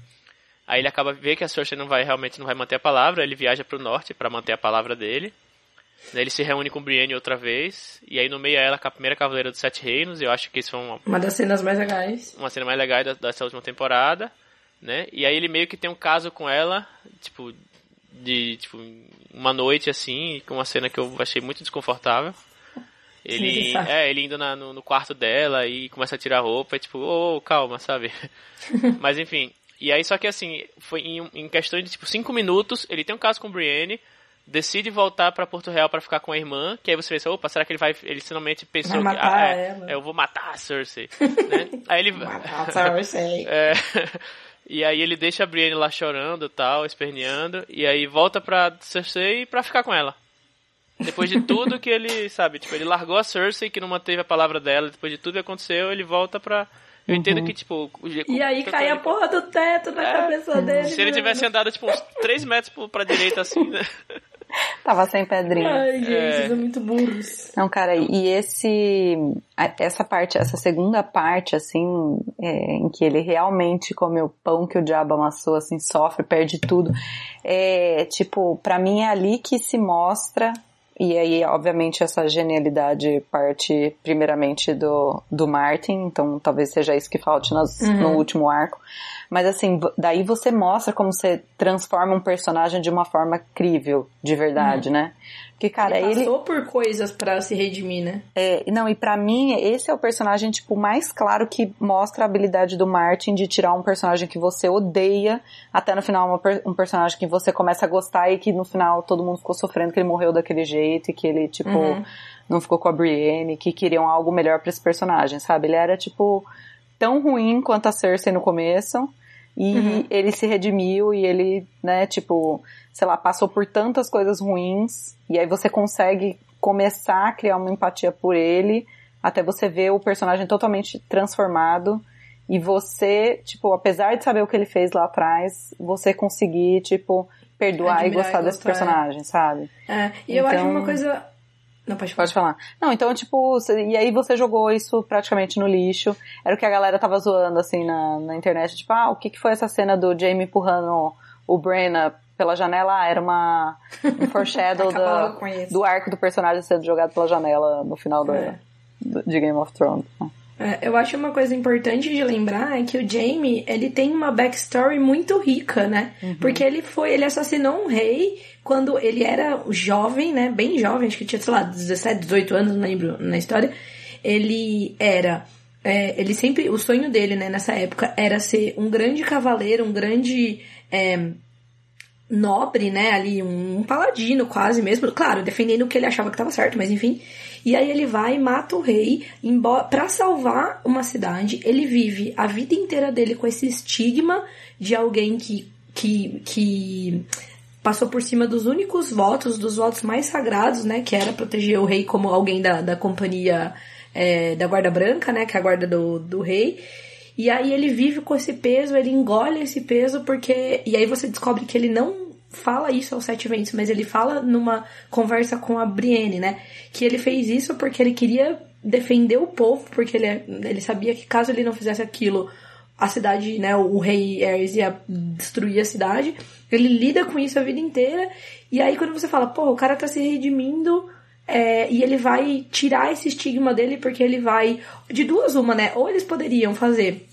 Aí ele acaba ver que a Cersei não vai realmente não vai manter a palavra, ele viaja para o norte para manter a palavra dele. Ele se reúne com Brienne outra vez, e aí no meio ela com a primeira cavaleira dos Sete Reinos, e eu acho que isso foi uma, uma das cenas mais legais. Uma cena mais legal dessa última temporada, né? E aí ele meio que tem um caso com ela, tipo, de tipo, uma noite assim, com uma cena que eu achei muito desconfortável. Ele, Sim, é, ele indo na, no, no, quarto dela e começa a tirar roupa, e tipo, ô, oh, calma, sabe? Mas enfim, e aí, só que assim, foi em, em questão de tipo 5 minutos, ele tem um caso com Brienne, decide voltar para Porto Real para ficar com a irmã, que aí você pensa, opa, será que ele vai. Ele finalmente pensou que. Ah, é, eu vou matar a Cersei. né? Aí ele. matar a Cersei. é, e aí ele deixa a Brienne lá chorando tal, esperneando, e aí volta pra Cersei pra ficar com ela. Depois de tudo que ele, sabe, tipo, ele largou a Cersei, que não manteve a palavra dela, depois de tudo que aconteceu, ele volta pra eu entendo uhum. que, tipo. E aí cai a porra do teto na é, cabeça dele. Se ele tivesse andado, tipo, uns 3 metros pra direita assim, né? Tava sem pedrinha. Ai, gente, é. são muito burros. Não, cara, e esse. Essa parte, essa segunda parte, assim, é, em que ele realmente come o pão que o diabo amassou, assim, sofre, perde tudo. É, tipo, pra mim é ali que se mostra e aí, obviamente, essa genialidade parte primeiramente do, do Martin, então talvez seja isso que falte nas, uhum. no último arco. Mas assim, daí você mostra como você transforma um personagem de uma forma crível, de verdade, uhum. né? Porque, cara, ele passou ele... por coisas para se redimir, né? É, não, e para mim, esse é o personagem, tipo, mais claro que mostra a habilidade do Martin de tirar um personagem que você odeia, até no final uma, um personagem que você começa a gostar e que no final todo mundo ficou sofrendo que ele morreu daquele jeito e que ele, tipo, uhum. não ficou com a Brienne, que queriam algo melhor para esse personagem, sabe? Ele era, tipo, tão ruim quanto a Cersei no começo, e uhum. ele se redimiu e ele, né, tipo, sei lá, passou por tantas coisas ruins, e aí você consegue começar a criar uma empatia por ele, até você ver o personagem totalmente transformado, e você, tipo, apesar de saber o que ele fez lá atrás, você conseguir, tipo, perdoar Admirar e gostar, desse é. personagem, sabe? É, e então... eu acho então uma coisa não, pode falar. Pode falar. Não, então, tipo, e aí você jogou isso praticamente no lixo. Era o que a galera tava zoando, assim, na, na internet. Tipo, ah, o que que foi essa cena do Jamie empurrando o Brenna pela janela? Ah, era uma, um foreshadow do, do arco do personagem sendo jogado pela janela no final do, é. do, de Game of Thrones. É, eu acho uma coisa importante de lembrar é que o Jamie, ele tem uma backstory muito rica, né? Uhum. Porque ele foi, ele assassinou um rei quando ele era jovem, né? Bem jovem, acho que tinha, sei lá, 17, 18 anos, não lembro na história. Ele era é, ele sempre, o sonho dele, né, nessa época, era ser um grande cavaleiro, um grande é, nobre, né, ali, um, paladino quase mesmo, claro, defendendo o que ele achava que estava certo, mas enfim. E aí ele vai e mata o rei, para salvar uma cidade, ele vive a vida inteira dele com esse estigma de alguém que, que, que passou por cima dos únicos votos, dos votos mais sagrados, né, que era proteger o rei como alguém da, da companhia é, da guarda branca, né? Que é a guarda do, do rei. E aí ele vive com esse peso, ele engole esse peso porque. E aí você descobre que ele não fala isso aos sete ventos, mas ele fala numa conversa com a Brienne, né? Que ele fez isso porque ele queria defender o povo, porque ele, ele sabia que caso ele não fizesse aquilo, a cidade, né, o rei Ares ia destruir a cidade. Ele lida com isso a vida inteira. E aí quando você fala, pô, o cara tá se redimindo é, e ele vai tirar esse estigma dele porque ele vai. De duas, uma, né? Ou eles poderiam fazer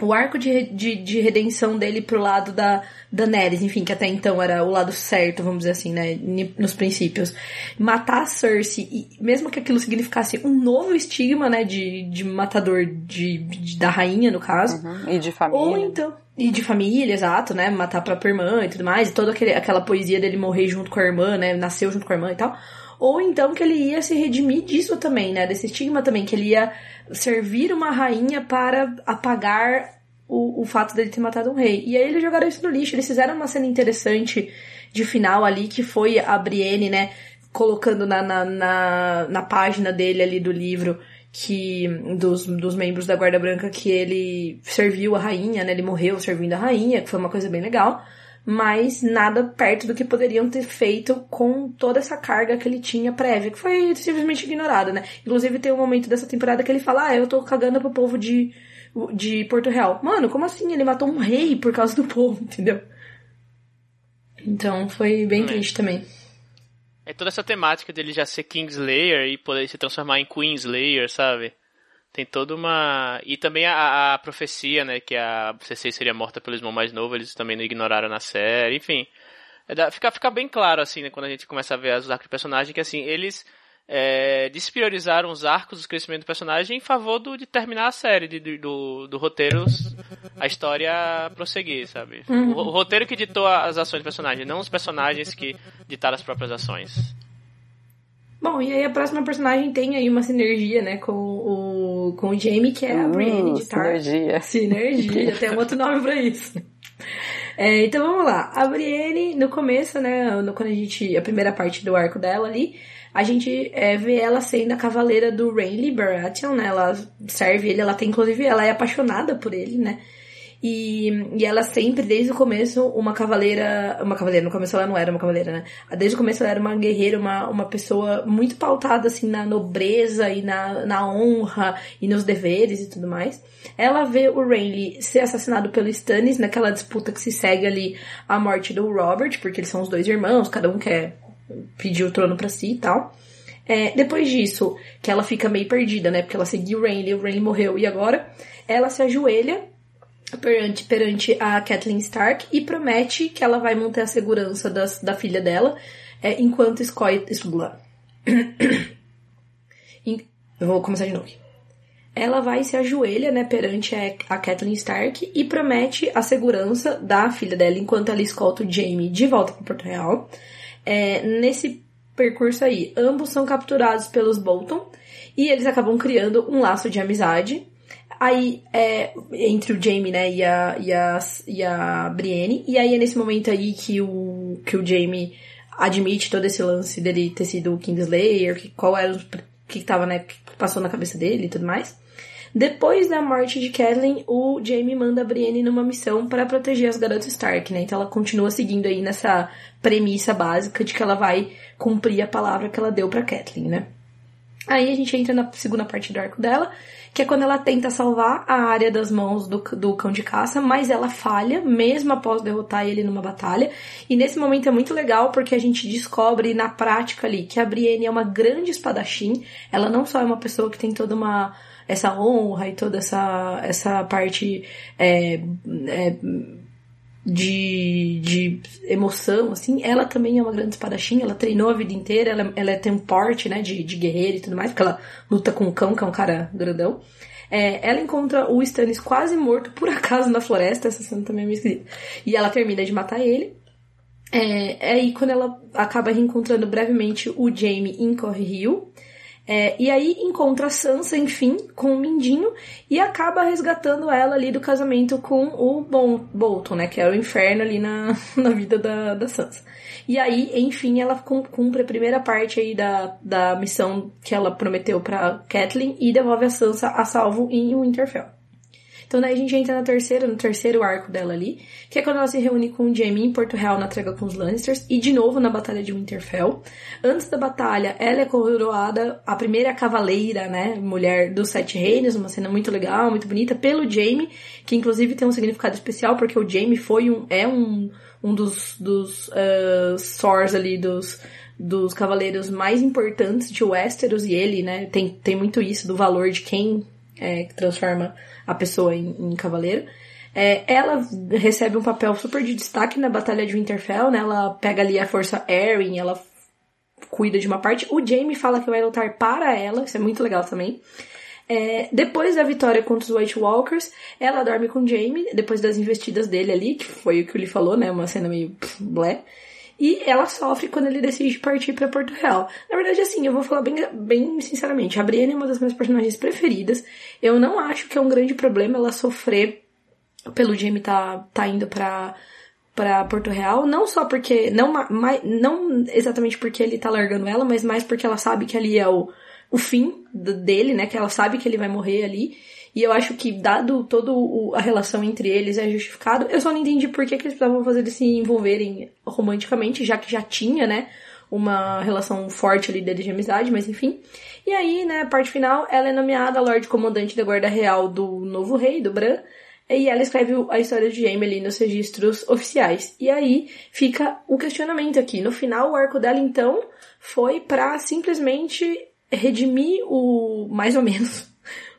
o arco de, de, de redenção dele pro lado da Daenerys, enfim, que até então era o lado certo, vamos dizer assim, né? Nos princípios. Matar a Cersei, e mesmo que aquilo significasse um novo estigma, né? De, de matador de, de da rainha, no caso. Uhum, e de família. Ou então. E de família, exato, né? Matar a própria irmã e tudo mais. E toda aquele, aquela poesia dele morrer junto com a irmã, né? Nasceu junto com a irmã e tal ou então que ele ia se redimir disso também, né? Desse estigma também, que ele ia servir uma rainha para apagar o, o fato dele ter matado um rei. E aí eles jogaram isso no lixo. Eles fizeram uma cena interessante de final ali, que foi a Brienne, né? Colocando na, na, na, na página dele ali do livro que dos, dos membros da Guarda Branca que ele serviu a rainha, né? Ele morreu servindo a rainha, que foi uma coisa bem legal mas nada perto do que poderiam ter feito com toda essa carga que ele tinha prévia, que foi simplesmente ignorada, né? Inclusive tem um momento dessa temporada que ele fala, ah, eu tô cagando pro povo de, de Porto Real. Mano, como assim? Ele matou um rei por causa do povo, entendeu? Então foi bem é. triste também. É toda essa temática dele já ser Kingslayer e poder se transformar em Queenslayer, sabe? Tem toda uma. E também a, a profecia, né? Que a CC seria morta pelo irmão mais novo, eles também não ignoraram na série, enfim. É, fica, fica bem claro, assim, né, quando a gente começa a ver os arcos de personagem, que assim, eles é, despriorizaram os arcos, do crescimento do personagem em favor do, de terminar a série, de, do, do roteiro, a história prosseguir, sabe? Uhum. O, o, roteiro que ditou as ações do personagem, não os personagens que ditaram as próprias ações. Bom, e aí a próxima personagem tem aí uma sinergia, né, com o, com o Jamie, que é a uh, Brienne de Tar. Sinergia. Sinergia, tem um outro nome pra isso. É, então vamos lá. A Brienne, no começo, né, no, quando a gente. A primeira parte do arco dela ali, a gente é, vê ela sendo a cavaleira do Renly Baratheon, né? Ela serve ele, ela tem, inclusive, ela é apaixonada por ele, né? E, e ela sempre, desde o começo, uma cavaleira. Uma cavaleira, no começo ela não era uma cavaleira, né? Desde o começo ela era uma guerreira, uma, uma pessoa muito pautada, assim, na nobreza e na, na honra e nos deveres e tudo mais. Ela vê o Renly ser assassinado pelo Stannis naquela disputa que se segue ali a morte do Robert, porque eles são os dois irmãos, cada um quer pedir o trono para si e tal. É, depois disso, que ela fica meio perdida, né? Porque ela seguiu o Renly, o Renly morreu e agora ela se ajoelha perante, perante a Kathleen Stark e promete que ela vai manter a segurança das, da filha dela é, enquanto escolhe. Eu vou começar de novo. Ela vai se ajoelha, né, perante a, a Kathleen Stark e promete a segurança da filha dela enquanto ela escolta o Jamie de volta para Porto Real. É, nesse percurso aí, ambos são capturados pelos Bolton e eles acabam criando um laço de amizade Aí, é, entre o Jamie, né, e a, e a, e a Brienne. E aí é nesse momento aí que o, que o Jamie admite todo esse lance dele ter sido o Kingslayer, que, qual era o que tava, né, que passou na cabeça dele e tudo mais. Depois da morte de Catelyn, o Jamie manda a Brienne numa missão para proteger as garotas Stark, né? Então ela continua seguindo aí nessa premissa básica de que ela vai cumprir a palavra que ela deu para Catelyn, né? Aí a gente entra na segunda parte do arco dela, que é quando ela tenta salvar a área das mãos do, do cão de caça, mas ela falha, mesmo após derrotar ele numa batalha. E nesse momento é muito legal porque a gente descobre na prática ali que a Brienne é uma grande espadachim. Ela não só é uma pessoa que tem toda uma essa honra e toda essa, essa parte é, é, de, de emoção, assim, ela também é uma grande espadachim, ela treinou a vida inteira, ela, ela tem um porte, né, de, de guerreira e tudo mais, porque ela luta com o cão, que é um cara grandão. É, ela encontra o Stannis quase morto, por acaso, na floresta, essa cena também é meio esquisita. E ela termina de matar ele. É, é aí quando ela acaba reencontrando brevemente o Jaime em Corre Rio. É, e aí encontra a Sansa, enfim, com o Mindinho e acaba resgatando ela ali do casamento com o bon, Bolton, né? Que era o inferno ali na, na vida da, da Sansa. E aí, enfim, ela cumpre a primeira parte aí da, da missão que ela prometeu para Kathleen e devolve a Sansa a salvo em Winterfell. Então daí a gente entra na terceira, no terceiro arco dela ali, que é quando ela se reúne com o Jaime em Porto Real na trégua com os Lannisters e de novo na Batalha de Winterfell. Antes da batalha, ela é coroada a primeira cavaleira, né, mulher dos Sete Reinos, uma cena muito legal, muito bonita, pelo Jaime, que inclusive tem um significado especial porque o Jaime foi um, é um, um dos, dos uh, swords ali, dos dos cavaleiros mais importantes de Westeros e ele, né, tem, tem muito isso do valor de quem é, transforma a pessoa em, em cavaleiro. É, ela recebe um papel super de destaque na Batalha de Winterfell, né? Ela pega ali a força Erin, ela cuida de uma parte. O Jaime fala que vai lutar para ela, isso é muito legal também. É, depois da vitória contra os White Walkers, ela dorme com o Jaime, depois das investidas dele ali, que foi o que ele falou, né? Uma cena meio blé. E ela sofre quando ele decide partir para Porto Real. Na verdade, assim, eu vou falar bem, bem sinceramente. A Brienne é uma das minhas personagens preferidas. Eu não acho que é um grande problema ela sofrer pelo Jamie tá, tá indo pra, pra Porto Real. Não só porque. Não, mais, não exatamente porque ele tá largando ela, mas mais porque ela sabe que ali é o, o fim dele, né? Que ela sabe que ele vai morrer ali. E eu acho que, dado toda a relação entre eles, é justificado. Eu só não entendi por que, que eles precisavam fazer eles se envolverem romanticamente, já que já tinha, né? Uma relação forte ali de amizade, mas enfim. E aí, né, parte final, ela é nomeada Lorde Comandante da Guarda Real do Novo Rei, do Bran. E ela escreve a história de Jaime ali nos registros oficiais. E aí fica o questionamento aqui. No final, o arco dela, então, foi para simplesmente redimir o. mais ou menos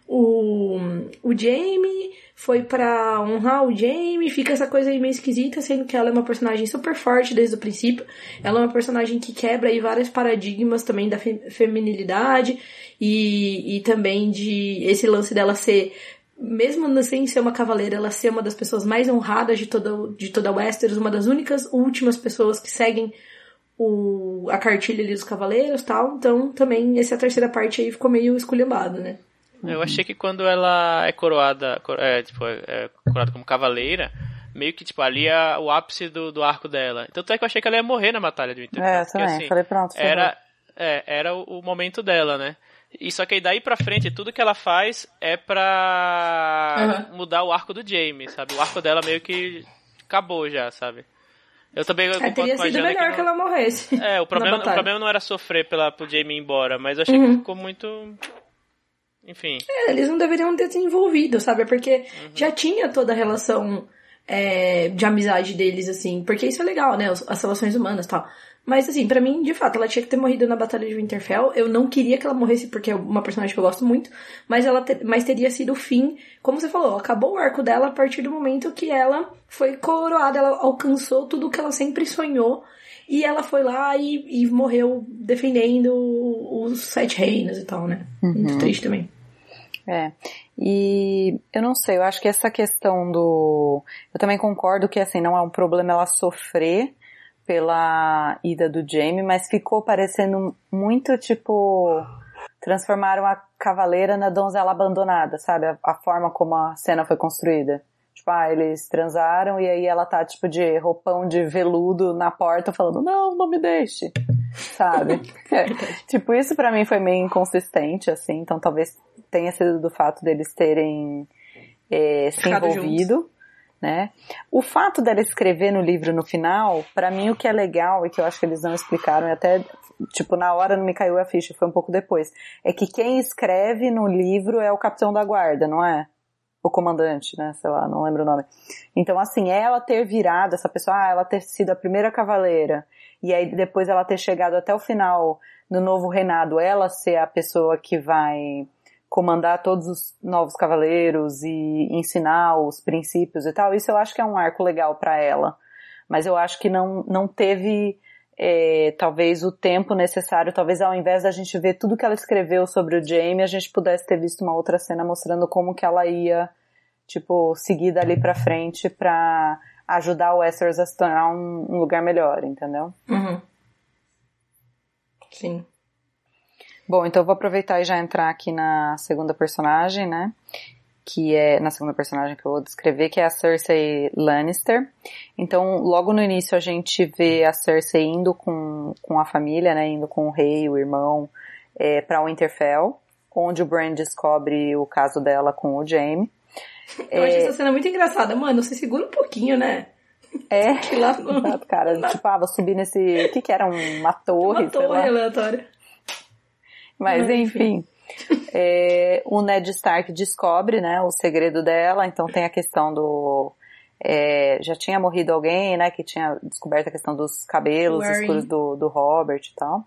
o, o Jamie, foi para honrar o Jamie, fica essa coisa aí meio esquisita, sendo que ela é uma personagem super forte desde o princípio. Ela é uma personagem que quebra aí vários paradigmas também da fe feminilidade e, e também de esse lance dela ser mesmo sem ser uma cavaleira, ela ser uma das pessoas mais honradas de toda, de toda Westeros, uma das únicas últimas pessoas que seguem o, a cartilha ali dos cavaleiros tal. Então, também essa terceira parte aí ficou meio esculhambado, né? Eu achei que quando ela é coroada, é, tipo, é coroada como cavaleira, meio que, tipo, ali é o ápice do, do arco dela. Tanto é que eu achei que ela ia morrer na batalha do Winterfell. É, também. Assim, Falei, pronto, era, é, era o, o, momento dela, né? E só que aí daí pra frente, tudo que ela faz é pra uhum. mudar o arco do Jamie, sabe? O arco dela meio que acabou já, sabe? Eu também eu é, teria sido melhor que, não... que, ela morresse. É, o problema, o problema não era sofrer pela, pro Jamie ir embora, mas eu achei uhum. que ficou muito enfim. É, eles não deveriam ter se envolvido, sabe? Porque uhum. já tinha toda a relação é, de amizade deles, assim. Porque isso é legal, né? As relações humanas e tal. Mas, assim, para mim, de fato, ela tinha que ter morrido na Batalha de Winterfell. Eu não queria que ela morresse porque é uma personagem que eu gosto muito. Mas ela te, mas teria sido o fim. Como você falou, acabou o arco dela a partir do momento que ela foi coroada. Ela alcançou tudo o que ela sempre sonhou. E ela foi lá e, e morreu defendendo os sete reinos e tal, né? Uhum. Muito triste também. É. E eu não sei, eu acho que essa questão do. Eu também concordo que assim, não é um problema ela sofrer pela ida do Jamie, mas ficou parecendo muito tipo. Transformaram a cavaleira na donzela abandonada, sabe? A, a forma como a cena foi construída. Tipo, ah, eles transaram e aí ela tá, tipo, de roupão de veludo na porta falando, não, não me deixe. Sabe? é. Tipo, isso para mim foi meio inconsistente, assim, então talvez tenha sido do fato deles terem é, se envolvido. né? O fato dela escrever no livro no final, para mim o que é legal e que eu acho que eles não explicaram e até tipo na hora não me caiu a ficha, foi um pouco depois, é que quem escreve no livro é o capitão da guarda, não é? O comandante, né? Sei lá, não lembro o nome. Então assim, ela ter virado essa pessoa, ah, ela ter sido a primeira cavaleira e aí depois ela ter chegado até o final no novo reinado, ela ser a pessoa que vai comandar todos os novos cavaleiros e ensinar os princípios e tal, isso eu acho que é um arco legal para ela. Mas eu acho que não, não teve é, talvez o tempo necessário, talvez ao invés da gente ver tudo que ela escreveu sobre o Jamie, a gente pudesse ter visto uma outra cena mostrando como que ela ia, tipo, seguir dali pra frente pra ajudar o Westeros a se tornar um, um lugar melhor, entendeu? Uhum. Sim. Bom, então eu vou aproveitar e já entrar aqui na segunda personagem, né? Que é, na segunda personagem que eu vou descrever, que é a Cersei Lannister. Então, logo no início a gente vê a Cersei indo com, com a família, né? Indo com o rei, o irmão, é, pra Winterfell, onde o Bran descobre o caso dela com o Jaime. Eu é... acho essa cena muito engraçada. Mano, você segura um pouquinho, né? É, que lá cara, tipo, ah, vou subir nesse, o que que era, uma torre, Uma torre aleatória. Mas enfim. é, o Ned Stark descobre, né, o segredo dela, então tem a questão do... É, já tinha morrido alguém, né, que tinha descoberto a questão dos cabelos escuros do, do Robert e tal.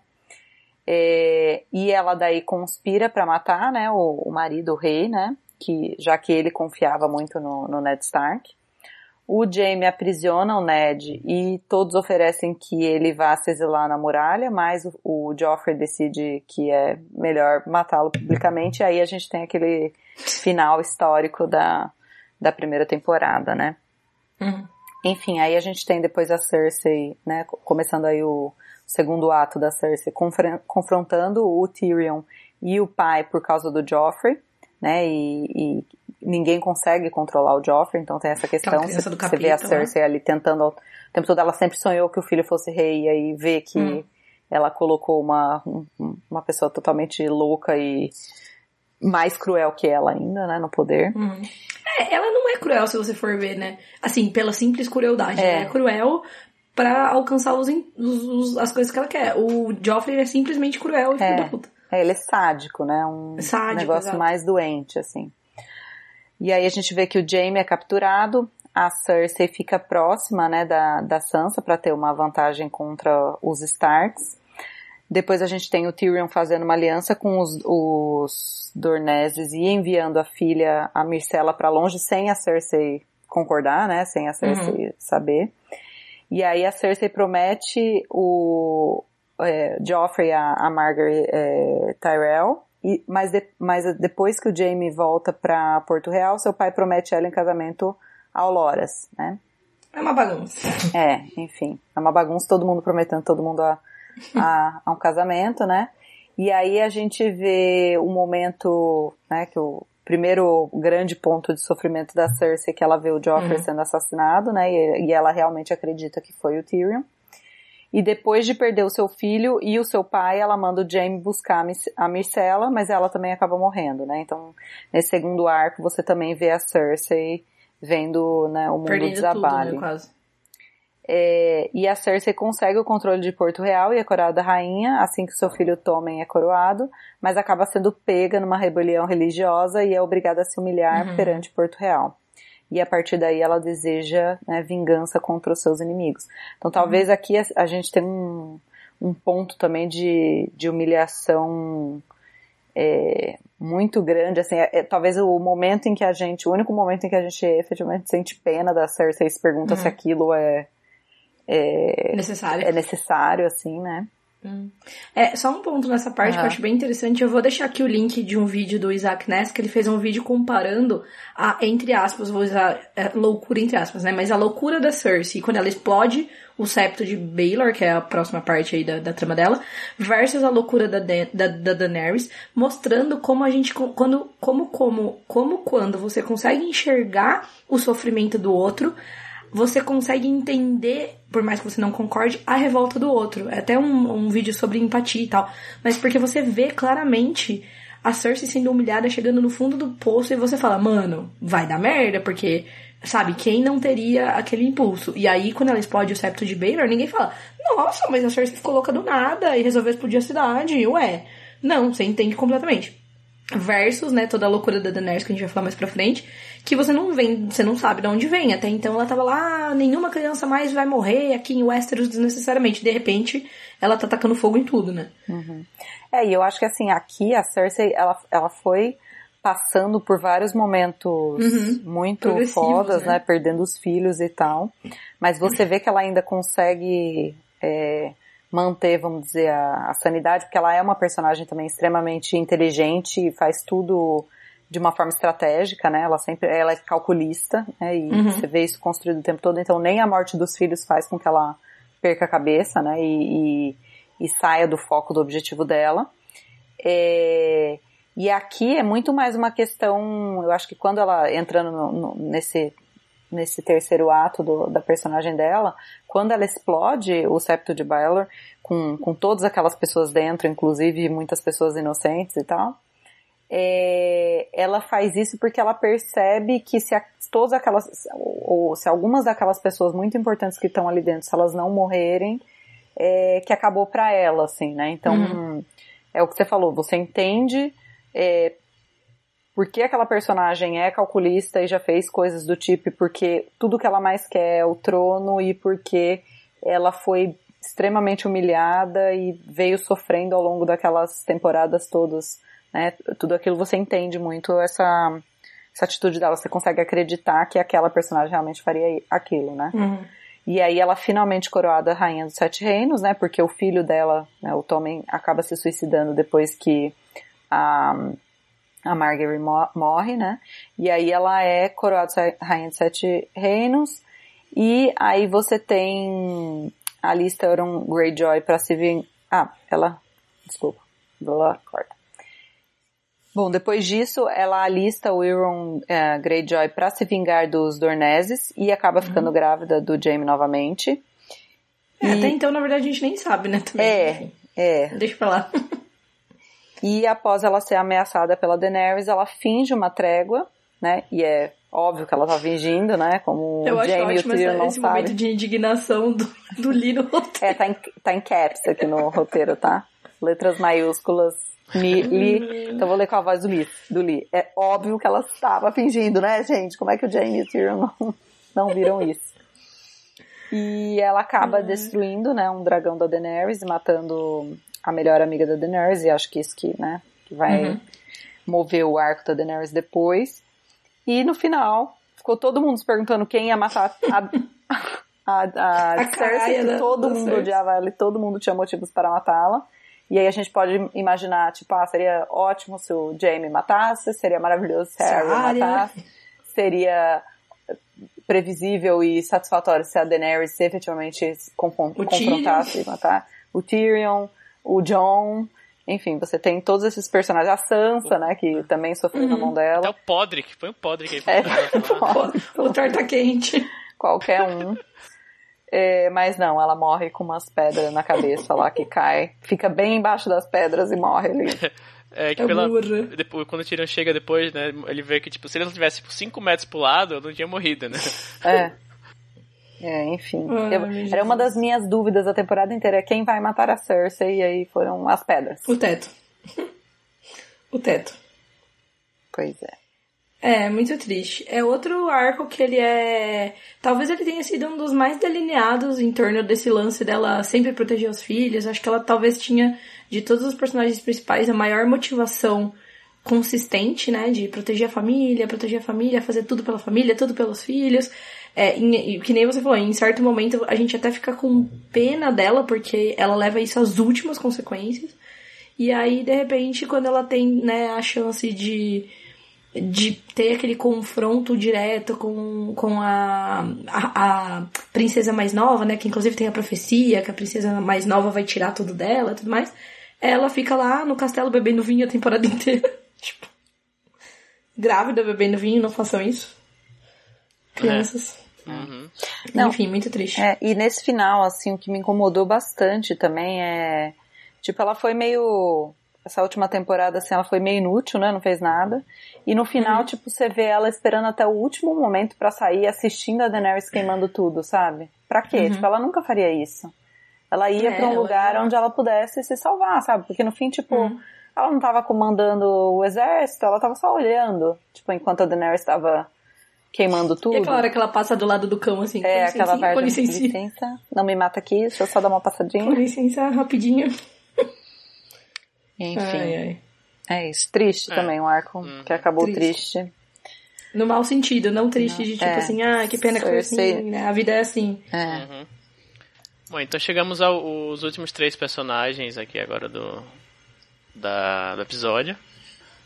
É, e ela daí conspira para matar, né, o, o, marido, o rei, né, que, já que ele confiava muito no, no Ned Stark. O Jaime aprisiona o Ned e todos oferecem que ele vá se exilar na muralha, mas o, o Joffrey decide que é melhor matá-lo publicamente. E aí a gente tem aquele final histórico da, da primeira temporada, né? Uhum. Enfim, aí a gente tem depois a Cersei, né? Começando aí o segundo ato da Cersei, confrontando o Tyrion e o pai por causa do Joffrey, né? E, e ninguém consegue controlar o Joffrey, então tem essa questão. Você, você capítulo, vê a Cersei né? ali tentando. O tempo todo ela sempre sonhou que o filho fosse rei, e aí vê que hum. ela colocou uma, uma pessoa totalmente louca e mais cruel que ela ainda, né, no poder. Hum. É, ela não é cruel se você for ver, né? Assim, pela simples crueldade. É. Ela é cruel para alcançar os, os, as coisas que ela quer. O Joffrey é simplesmente cruel e é. filho da puta. É, ele é sádico, né? Um sádico, negócio exato. mais doente, assim. E aí a gente vê que o Jaime é capturado, a Cersei fica próxima, né, da, da Sansa para ter uma vantagem contra os Starks. Depois a gente tem o Tyrion fazendo uma aliança com os, os Dorneses e enviando a filha, a Myrcella, para longe sem a Cersei concordar, né, sem a Cersei uhum. saber. E aí a Cersei promete o é, Joffrey a, a Margaret é, Tyrell e, mas, de, mas depois que o Jamie volta para Porto Real, seu pai promete ela em casamento ao Loras, né? É uma bagunça. É, enfim. É uma bagunça, todo mundo prometendo todo mundo a, a, a um casamento, né? E aí a gente vê o momento, né, que o primeiro grande ponto de sofrimento da Cersei, que ela vê o Joffrey uhum. sendo assassinado, né, e, e ela realmente acredita que foi o Tyrion. E depois de perder o seu filho e o seu pai, ela manda o Jaime buscar a Myrcella, mas ela também acaba morrendo, né? Então, nesse segundo arco, você também vê a Cersei vendo né, o mundo Perdendo desabar. Tudo, né, quase. É, e a Cersei consegue o controle de Porto Real e é coroada rainha assim que seu filho Tommen é coroado, mas acaba sendo pega numa rebelião religiosa e é obrigada a se humilhar uhum. perante Porto Real e a partir daí ela deseja né, vingança contra os seus inimigos. Então talvez uhum. aqui a, a, gente tenha um, um ponto também de, de humilhação é, muito grande, assim, é, é, talvez o momento em que a gente, o único momento em que a gente efetivamente sente pena da Cersei e se pergunta uhum. se aquilo é, é necessário. é necessário, assim, né? Hum. É, só um ponto nessa parte uhum. que eu acho bem interessante. Eu vou deixar aqui o link de um vídeo do Isaac Ness, que ele fez um vídeo comparando a, entre aspas, vou usar é, loucura entre aspas, né? Mas a loucura da Cersei, quando ela explode o septo de Baelor, que é a próxima parte aí da, da trama dela, versus a loucura da, da, da Daenerys, mostrando como a gente, quando, como, como, como quando você consegue enxergar o sofrimento do outro, você consegue entender, por mais que você não concorde, a revolta do outro. É até um, um vídeo sobre empatia e tal. Mas porque você vê claramente a Cersei sendo humilhada, chegando no fundo do poço, e você fala, mano, vai dar merda, porque Sabe, quem não teria aquele impulso? E aí, quando ela explode o septo de Baylor, ninguém fala, nossa, mas a Cersei ficou louca do nada e resolveu explodir a cidade. Ué, não, você entende completamente. Versus, né, toda a loucura da Daenerys que a gente vai falar mais pra frente, que você não vem, você não sabe de onde vem. Até então ela tava lá, ah, nenhuma criança mais vai morrer aqui em Westeros desnecessariamente. De repente, ela tá tacando fogo em tudo, né? Uhum. É, e eu acho que assim, aqui a Cersei, ela, ela foi passando por vários momentos uhum. muito fodas, né? né? Perdendo os filhos e tal. Mas você vê que ela ainda consegue é, manter, vamos dizer, a, a, sanidade, porque ela é uma personagem também extremamente inteligente e faz tudo de uma forma estratégica, né? Ela sempre, ela é calculista, né? E uhum. você vê isso construído o tempo todo. Então nem a morte dos filhos faz com que ela perca a cabeça, né? E, e, e saia do foco do objetivo dela. É, e aqui é muito mais uma questão, eu acho que quando ela entrando no, no, nesse nesse terceiro ato do, da personagem dela, quando ela explode o septo de Baelor, com, com todas aquelas pessoas dentro, inclusive muitas pessoas inocentes e tal, é, ela faz isso porque ela percebe que se a, todas aquelas, ou se algumas daquelas pessoas muito importantes que estão ali dentro, se elas não morrerem, é, que acabou para ela, assim, né? Então, uhum. é o que você falou, você entende é, por que aquela personagem é calculista e já fez coisas do tipo, porque tudo que ela mais quer é o trono e porque ela foi extremamente humilhada e veio sofrendo ao longo daquelas temporadas todas, né? Tudo aquilo você entende muito essa, essa atitude dela, você consegue acreditar que aquela personagem realmente faria aquilo, né? Uhum. E aí ela finalmente coroada rainha dos sete reinos, né? Porque o filho dela, né, o Tommen, acaba se suicidando depois que a a Margaery morre, né? E aí ela é coroada rainha de sete reinos. E aí você tem a lista Euron Greyjoy para se vir... Ah, ela... Desculpa. Vou lá, corta. Bom, depois disso, ela alista o Euron uh, Greyjoy para se vingar dos Dorneses e acaba ficando uhum. grávida do Jaime novamente. É, e... Até então, na verdade, a gente nem sabe, né? Também, é, é. Deixa pra lá. E após ela ser ameaçada pela Daenerys, ela finge uma trégua, né? E é óbvio que ela tá fingindo, né? Como Eu o Jamie e o Tyrion não esse momento de indignação do, do Lee no roteiro. É, tá em, tá em caps aqui no roteiro, tá? Letras maiúsculas. Mi, Lee, então vou ler com a voz do Lee, do Lee. É óbvio que ela estava fingindo, né, gente? Como é que o Jamie e o Tyrion não, não viram isso? E ela acaba uhum. destruindo, né, um dragão da Daenerys, matando a melhor amiga da Daenerys, e acho que isso que, né, que vai uhum. mover o arco da Daenerys depois. E no final, ficou todo mundo se perguntando quem ia matar a, a, a, a Cersei, que todo mundo Cersei. odiava ela e todo mundo tinha motivos para matá-la. E aí a gente pode imaginar, tipo, ah, seria ótimo se o Jaime matasse, seria maravilhoso se a Arya matasse, seria previsível e satisfatório se a Daenerys efetivamente confrontasse e matar o Tyrion o John, enfim, você tem todos esses personagens, a Sansa, né, que também sofreu uhum. na mão dela. Até o Podrick, põe o Podrick aí. É, o torta quente. Qualquer um. É, mas não, ela morre com umas pedras na cabeça lá que cai. Fica bem embaixo das pedras e morre ali. É que é pela, depois, quando o Tyrion chega depois, né, ele vê que, tipo, se ele não tivesse 5 tipo, metros pro lado, eu não tinha morrido, né? É. É, enfim. Ai, eu, era uma das minhas dúvidas a temporada inteira, é quem vai matar a Cersei, e aí foram as pedras. O teto. o teto. Pois é. É, muito triste. É outro arco que ele é. Talvez ele tenha sido um dos mais delineados em torno desse lance dela sempre proteger os filhos. Acho que ela talvez tinha, de todos os personagens principais, a maior motivação consistente, né? De proteger a família, proteger a família, fazer tudo pela família, tudo pelos filhos. É, em, que nem você falou, em certo momento a gente até fica com pena dela, porque ela leva isso às últimas consequências. E aí, de repente, quando ela tem, né, a chance de, de ter aquele confronto direto com, com a, a, a, princesa mais nova, né, que inclusive tem a profecia, que a princesa mais nova vai tirar tudo dela e tudo mais, ela fica lá no castelo bebendo vinho a temporada inteira. tipo, grávida bebendo vinho, não façam isso. Crianças. É. Uhum. Não, Enfim, muito triste. É, e nesse final, assim, o que me incomodou bastante também é. Tipo, ela foi meio. essa última temporada, assim, ela foi meio inútil, né? Não fez nada. E no final, uhum. tipo, você vê ela esperando até o último momento para sair, assistindo a Daenerys queimando tudo, sabe? Pra quê? Uhum. Tipo, ela nunca faria isso. Ela ia é, para um lugar onde ela pudesse se salvar, sabe? Porque no fim, tipo, uhum. ela não tava comandando o exército, ela tava só olhando, tipo, enquanto a Daenerys estava queimando tudo. E aquela hora que ela passa do lado do cão, assim. É, aquela parte. Com licença. Não me mata aqui, deixa eu só dar uma passadinha. Com licença, rapidinho. Enfim. Ai, ai. É isso. Triste é. também, um arco uhum. que acabou triste. triste. No mau sentido, não triste de tipo é. assim, ah, que pena que foi assim, né? A vida é assim. É. Uhum. Bom, então chegamos aos últimos três personagens aqui agora do, da, do episódio.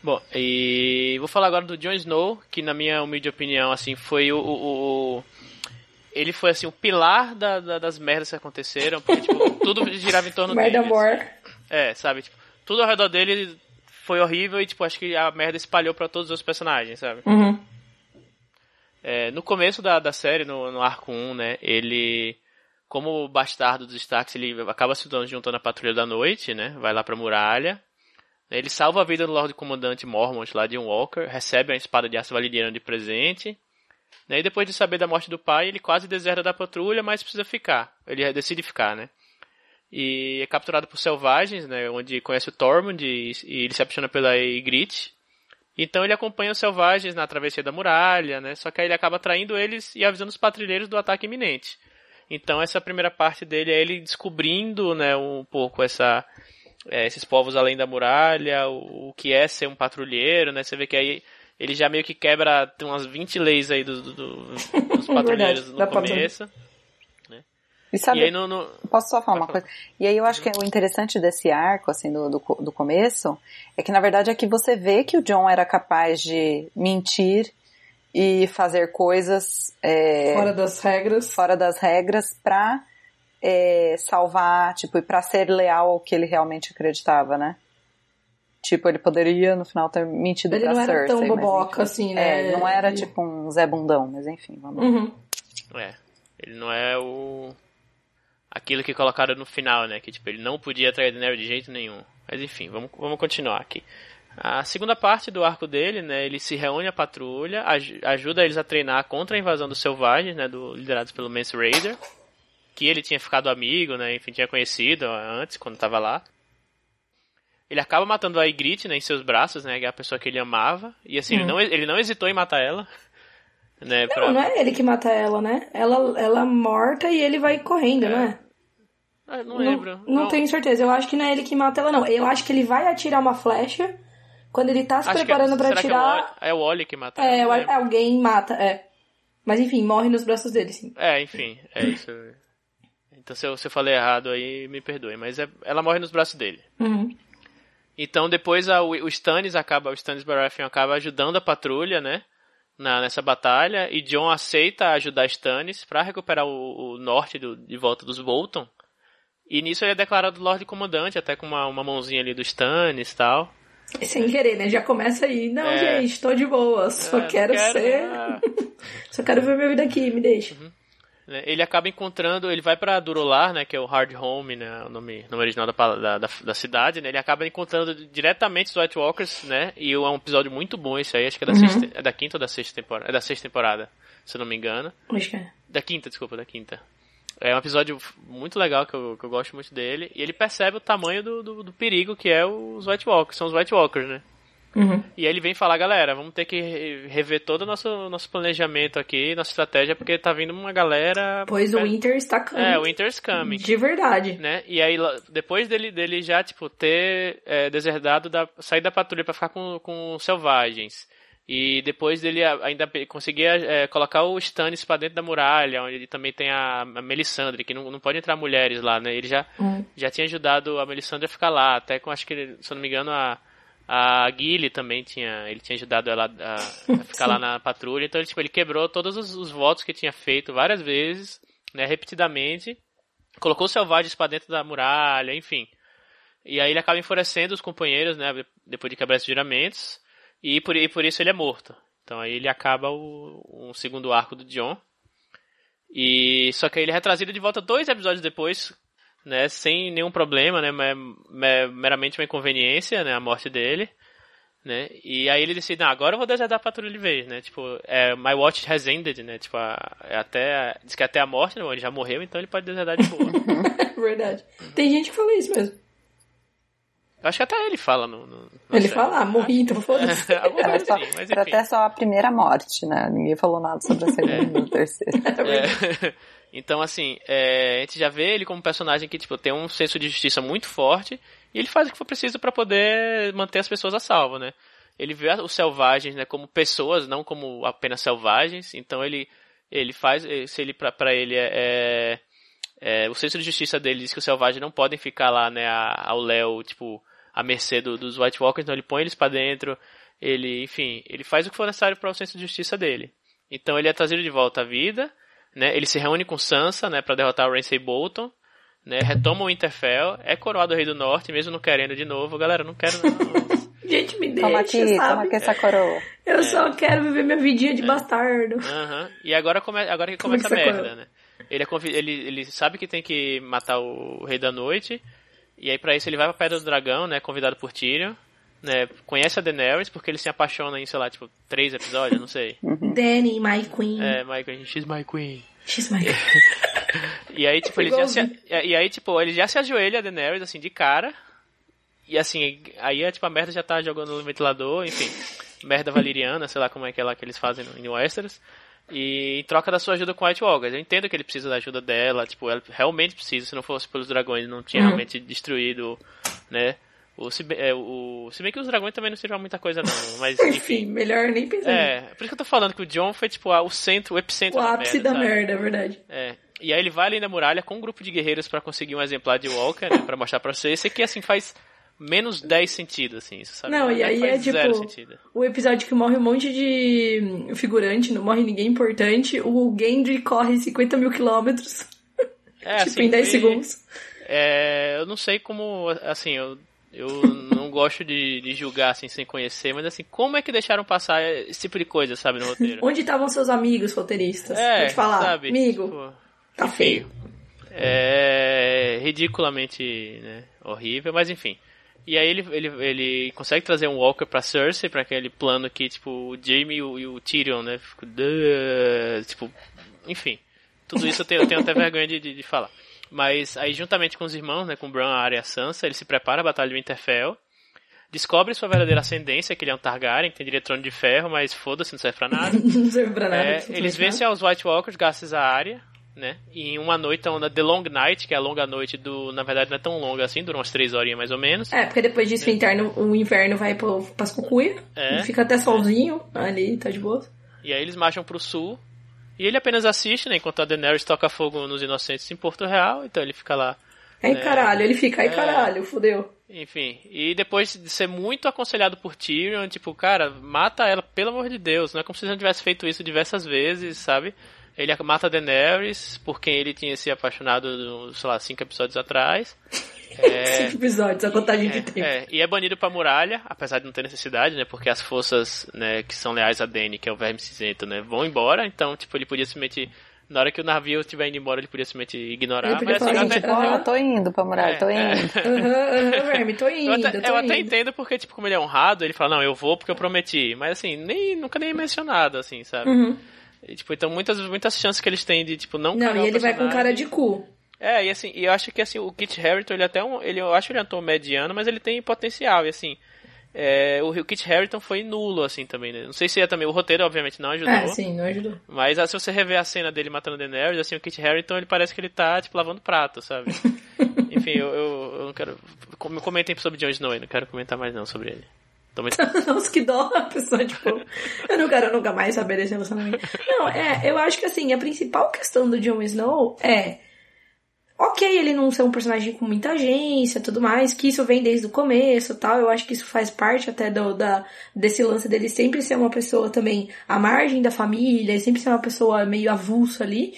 Bom, e vou falar agora do Jon Snow, que na minha humilde opinião, assim, foi o, o, o ele foi assim o pilar da, da, das merdas que aconteceram, porque tipo, tudo girava em torno dele. Merda assim. É, sabe, tipo, tudo ao redor dele foi horrível e, tipo, acho que a merda espalhou para todos os personagens, sabe? Uhum. É, no começo da, da série, no, no arco 1, né, ele, como bastardo dos Starks, ele acaba se juntando à Patrulha da Noite, né, vai lá pra muralha, ele salva a vida do Lorde Comandante Mormont lá de Walker, recebe a espada de aço valeriana de presente, né, e depois de saber da morte do pai, ele quase deserta da patrulha, mas precisa ficar, ele decide ficar, né? E é capturado por selvagens, né, onde conhece o Tormund e, e ele se apaixona pela Ygritte. Então ele acompanha os selvagens na travessia da muralha, né, só que aí ele acaba traindo eles e avisando os patrulheiros do ataque iminente. Então essa primeira parte dele é ele descobrindo, né, um pouco essa é, esses povos além da muralha, o, o, que é ser um patrulheiro, né? Você vê que aí ele já meio que quebra tem umas 20 leis aí dos, dos, dos patrulheiros no começo. E, sabe, e aí no, no... Posso só falar uma coisa? E aí eu acho que o interessante desse arco, assim, do, do, do começo, é que na verdade é que você vê que o John era capaz de mentir e fazer coisas... É, fora das regras. Fora das regras pra é, salvar, tipo, e pra ser leal ao que ele realmente acreditava, né? Tipo, ele poderia no final ter mentido ele pra Cersei. Ele não era tão boboca assim, né? É, não era tipo um Zé Bundão, mas enfim, vamos lá. Uhum. É, ele não é o aquilo que colocaram no final, né? Que tipo, ele não podia atrair Daenerys de jeito nenhum. Mas enfim, vamos, vamos continuar aqui. A segunda parte do arco dele, né? Ele se reúne à patrulha, aj ajuda eles a treinar contra a invasão dos selvagens, né? Do, liderados pelo Mance Raider. Que ele tinha ficado amigo, né? Enfim, tinha conhecido antes, quando estava lá. Ele acaba matando a Ygritte, né? Em seus braços, né? Que é a pessoa que ele amava. E assim, ele, hum. não, ele não hesitou em matar ela. Né, não, pra... não é ele que mata ela, né? Ela, ela morta e ele vai correndo, é. não é? Ah, não lembro. Não, não, tenho certeza. Eu acho que não é ele que mata ela, não. Eu acho que ele vai atirar uma flecha. Quando ele tá se acho preparando é, para atirar. É o Oli que mata é, ela. É, alguém mata, é. Mas enfim, morre nos braços dele, sim. É, enfim, é isso. Então se eu, se eu falei errado aí, me perdoe. Mas é, ela morre nos braços dele. Uhum. Então depois a, o Stannis acaba, o Stannis Baratheon acaba ajudando a patrulha, né? Na, nessa batalha. E John aceita ajudar Stannis para recuperar o, o norte do, de volta dos Bolton. E nisso ele é declarado Lorde Comandante, até com uma, uma mãozinha ali do Stannis e tal. Sem querer, né? Já começa aí. Não, é... gente, tô de boa. Só é, quero, quero, ser. Ah. só quero ver minha vida aqui, me deixa. Uhum. Né, ele acaba encontrando, ele vai para Durolar, né, que é o Hard Home, né, o nome, nome original da, da, da, da, cidade, né, ele acaba encontrando diretamente os White Walkers, né, e é um episódio muito bom esse aí, acho que é da, uhum. sexta, é da quinta ou da sexta temporada, é da sexta temporada, se não me engano. Acho que é. Da quinta, desculpa, da quinta. É um episódio muito legal que eu, que eu gosto muito dele. E ele percebe o tamanho do, do, do perigo que é os White Walkers, são os White Walkers, né? Uhum. E aí ele vem falar, galera, vamos ter que rever todo o nosso, nosso planejamento aqui, nossa estratégia, porque tá vindo uma galera. Pois o Winter está coming. É, o Winter's coming. De verdade. Né? E aí, depois dele, dele já, tipo, ter é, deserdado, da, sair da patrulha para ficar com, com selvagens. E depois dele ainda conseguia é, colocar o Stannis para dentro da muralha, onde ele também tem a, a Melisandre, que não, não pode entrar mulheres lá, né? Ele já, uhum. já tinha ajudado a Melisandre a ficar lá, até com, acho que, se eu não me engano, a, a Gilly também tinha, ele tinha ajudado ela a, a ficar lá na patrulha. Então, ele, tipo, ele quebrou todos os, os votos que tinha feito várias vezes, né, repetidamente, colocou os selvagens para dentro da muralha, enfim. E aí ele acaba enfurecendo os companheiros, né, depois de quebrar esses juramentos. E por, e por isso ele é morto. Então aí ele acaba o, segundo arco do John. E só que aí ele é trazido de volta dois episódios depois, né, sem nenhum problema, né, meramente uma inconveniência, né, a morte dele, né, e aí ele decide, agora eu vou deserdar a patrulha de vez, né, tipo, é, my watch has ended, né, tipo, a, é até, diz que até a morte, né, ele já morreu, então ele pode deserdar de boa. Verdade. Tem gente que fala isso mesmo. Eu acho que até ele fala no. no ele série. fala, ah, morri, então foda-se. É, era, só, era até só a primeira morte, né? Ninguém falou nada sobre a segunda e a terceira. É. Então, assim, é, a gente já vê ele como um personagem que, tipo, tem um senso de justiça muito forte e ele faz o que for preciso para poder manter as pessoas a salvo, né? Ele vê os selvagens, né, como pessoas, não como apenas selvagens. Então ele ele faz, se ele para ele é, é, é, o senso de justiça dele diz que os selvagens não podem ficar lá, né, ao léu, tipo, à mercê do, dos White Walkers, então ele põe eles para dentro, ele, enfim, ele faz o que for necessário para o senso de justiça dele. Então ele é trazido de volta à vida né? Ele se reúne com Sansa, né, para derrotar o Ramsay Bolton, né? Retoma o Winterfell, é coroado Rei do Norte, mesmo não querendo de novo. Galera, não quero não. Gente, me deixa, toma aqui, sabe? Toma aqui essa coroa. Eu é. só quero viver minha vidinha de é. bastardo. Uhum. E agora, come... agora que começa a merda, né? Ele, é conv... ele, ele sabe que tem que matar o Rei da Noite, e aí para isso ele vai pra Pedra do Dragão, né, convidado por Tyrion né, conhece a Daenerys porque ele se apaixona em, sei lá, tipo, três episódios, não sei. Uhum. Danny, my queen. É, my queen, she's my queen. She's my queen. e aí, tipo, ele já se, e aí, tipo, ele já se ajoelha a Daenerys, assim, de cara. E assim, aí é tipo, a merda já tá jogando no ventilador, enfim. Merda valeriana, sei lá como é que é lá que eles fazem em Westeros. E em troca da sua ajuda com White Walkers. Eu entendo que ele precisa da ajuda dela, tipo, ela realmente precisa, se não fosse pelos dragões, não tinha uhum. realmente destruído, né, o, se, bem, é, o, se bem que os dragões também não servem muita coisa, não. Mas, enfim. melhor nem pensar. É, por isso que eu tô falando que o John foi, tipo, o centro, o epicentro o da ápice merda. da sabe? merda, é verdade. É. E aí ele vai ali na muralha com um grupo de guerreiros para conseguir um exemplar de Walker, né, pra mostrar pra você. Esse aqui, assim, faz menos 10 sentido, assim, sabe? Não, e aí é tipo, o episódio que morre um monte de figurante, não morre ninguém importante, o Gendry corre 50 mil quilômetros, é, tipo, assim, em 10 foi... segundos. É, eu não sei como, assim, eu eu não gosto de, de, julgar assim sem conhecer, mas assim, como é que deixaram passar esse tipo de coisa, sabe, no roteiro? Onde estavam seus amigos roteiristas? É, Pode falar, sabe, amigo, tipo, tá enfim, feio. É ridiculamente né, horrível, mas enfim. E aí ele, ele, ele consegue trazer um Walker pra Cersei, pra aquele plano que, tipo, o Jaime e o, e o Tyrion, né, fico, tipo, enfim. Tudo isso eu tenho, eu tenho até vergonha de, de, de falar. Mas aí, juntamente com os irmãos, né, com Bran, Arya e Sansa, ele se prepara a Batalha de Winterfell. Descobre sua verdadeira ascendência, que ele é um Targaryen, que tem direito trono de ferro, mas foda-se, não serve pra nada. não serve pra nada. É, eles vencem aos White Walkers graças a Arya, né? E em uma noite, onda The Long Night, que é a longa noite do... Na verdade, não é tão longa assim, dura umas três horinhas mais ou menos. É, porque depois disso é. o, inverno, o inverno vai pro, pras cucuia, é. fica até solzinho ali, tá de boa. E aí eles marcham pro sul, e ele apenas assiste, né? Enquanto a Daenerys toca fogo nos inocentes em Porto Real, então ele fica lá. Ai, né, caralho, ele fica, ai, é, caralho, fudeu. Enfim, e depois de ser muito aconselhado por Tyrion, tipo, cara, mata ela, pelo amor de Deus. Não é como se ele não tivesse feito isso diversas vezes, sabe? Ele mata a Daenerys, por quem ele tinha se apaixonado, sei lá, cinco episódios atrás. É, Cinco episódios, a contagem é, de tempo. É, e é banido pra muralha, apesar de não ter necessidade, né? Porque as forças né, que são leais a Dany, que é o verme cinzento, né? Vão embora, então, tipo, ele podia simplesmente... Na hora que o navio estiver indo embora, ele podia simplesmente ignorar. Ele mas assim, falar, até... ah, eu tô indo pra muralha, é, tô indo. É. uhum, verme, tô indo. Eu até, tô eu indo. até entendo porque, tipo, como ele é honrado, ele fala, não, eu vou porque eu prometi. Mas assim, nem, nunca nem é mencionado, assim, sabe? Uhum. E, tipo, então muitas, muitas chances que eles têm de, tipo, não Não, e ele vai com cara de cu. É, e assim, e eu acho que assim, o Kit Harington, ele é até um, ele, eu acho ele é um ator mediano, mas ele tem potencial, e assim, é, o, o Kit Harington foi nulo, assim, também, né? Não sei se é também, o roteiro, obviamente, não ajudou. É, sim, não ajudou. Mas ah, se você rever a cena dele matando Daenerys, assim, o Kit Harington, ele parece que ele tá, tipo, lavando prato, sabe? Enfim, eu, eu, eu, não quero... Comentem sobre Jon Snow, eu não quero comentar mais não sobre ele. Muito... Nossa, que dó a pessoa, tipo, eu não quero nunca mais saber desse relacionamento. Não, é, eu acho que assim, a principal questão do Jon Snow é Ok, ele não ser um personagem com muita agência tudo mais, que isso vem desde o começo tal. Eu acho que isso faz parte até do, da, desse lance dele sempre ser uma pessoa também à margem da família, sempre ser uma pessoa meio avulso ali.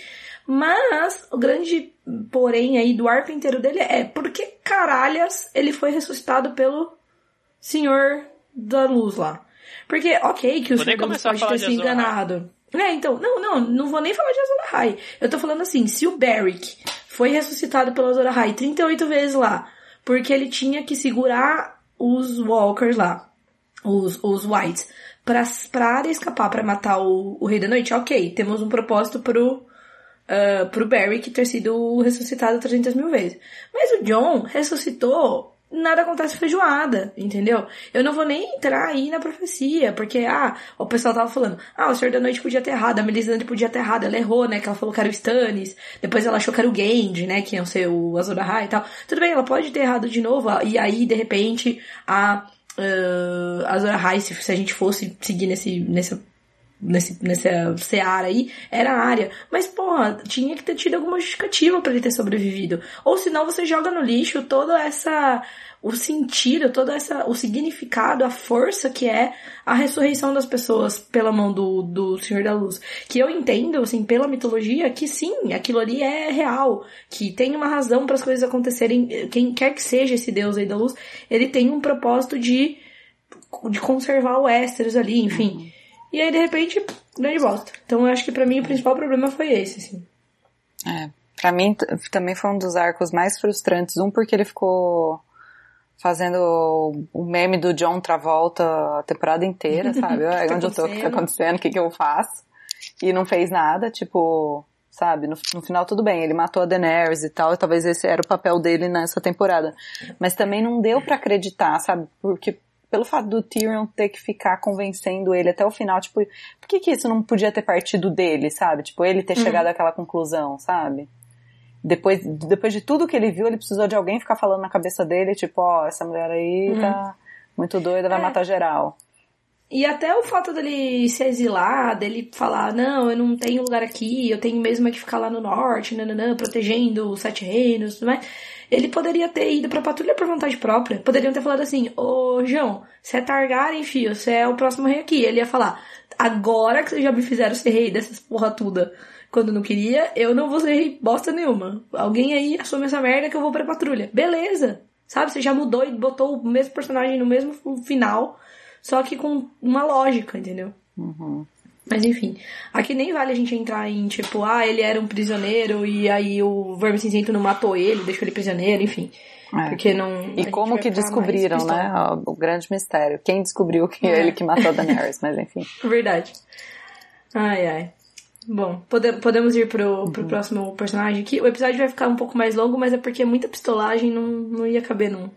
Mas o grande porém aí do arco inteiro dele é porque caralhas ele foi ressuscitado pelo Senhor da Luz lá. Porque, ok, que o Senhor da Luz pode ter se enganado. É, então, não, não, não vou nem falar de Azor Ahai. Eu tô falando assim, se o Barrick foi ressuscitado pelo Azor Ahai 38 vezes lá, porque ele tinha que segurar os Walkers lá, os, os Whites, pra, pra área escapar, para matar o, o Rei da Noite. Ok, temos um propósito pro, uh, pro Barry que ter sido ressuscitado 300 mil vezes. Mas o John ressuscitou nada acontece feijoada, entendeu? Eu não vou nem entrar aí na profecia, porque, ah, o pessoal tava falando, ah, o Senhor da Noite podia ter errado, a Melisandre podia ter errado, ela errou, né, que ela falou que era o Stannis, depois ela achou que era o Genji, né, que ia ser o Azor Ahai e tal. Tudo bem, ela pode ter errado de novo, e aí, de repente, a uh, Azor Ahai, se, se a gente fosse seguir nesse, nessa nesse, nessa seara aí, era a área. Mas, porra, tinha que ter tido alguma justificativa para ele ter sobrevivido. Ou senão você joga no lixo toda essa o sentido, todo essa, o significado, a força que é a ressurreição das pessoas pela mão do, do Senhor da Luz. Que eu entendo, assim, pela mitologia, que sim, aquilo ali é real, que tem uma razão para as coisas acontecerem, quem quer que seja esse Deus aí da luz, ele tem um propósito de, de conservar o Ésteros ali, enfim. Uhum. E aí, de repente, grande bosta. Então, eu acho que para mim o principal problema foi esse, assim. É. Pra mim, também foi um dos arcos mais frustrantes. Um, porque ele ficou fazendo o meme do John Travolta a temporada inteira, sabe? tá Onde eu tô, o que tá acontecendo, o que que eu faço? E não fez nada, tipo, sabe? No, no, final tudo bem, ele matou a Daenerys e tal, e talvez esse era o papel dele nessa temporada. Mas também não deu para acreditar, sabe? Porque pelo fato do Tyrion ter que ficar convencendo ele até o final, tipo, por que que isso não podia ter partido dele, sabe? Tipo, ele ter uhum. chegado àquela conclusão, sabe? depois, depois de tudo que ele viu, ele precisou de alguém ficar falando na cabeça dele, tipo, ó, oh, essa mulher aí uhum. tá muito doida, vai é. matar geral. E até o fato dele se exilar, dele falar, não, eu não tenho lugar aqui, eu tenho mesmo que ficar lá no norte, nananã, protegendo os sete reinos, tudo mais. Ele poderia ter ido pra patrulha por vontade própria. Poderiam ter falado assim, ô João, você é Targaryen, filho, você é o próximo rei aqui. Ele ia falar, agora que vocês já me fizeram ser rei dessas porra toda quando não queria, eu não vou ser bosta nenhuma. Alguém aí assume essa merda que eu vou pra patrulha. Beleza! Sabe? Você já mudou e botou o mesmo personagem no mesmo final, só que com uma lógica, entendeu? Uhum. Mas enfim, aqui nem vale a gente entrar em tipo, ah, ele era um prisioneiro e aí o Verme Cinzento não matou ele, deixou ele prisioneiro, enfim. É. Porque não. E como que descobriram, né? O grande mistério. Quem descobriu que é ele que matou a Daenerys, mas enfim. Verdade. Ai, ai. Bom, pode, podemos ir pro, pro uhum. próximo personagem aqui. O episódio vai ficar um pouco mais longo, mas é porque é muita pistolagem não, não ia caber num.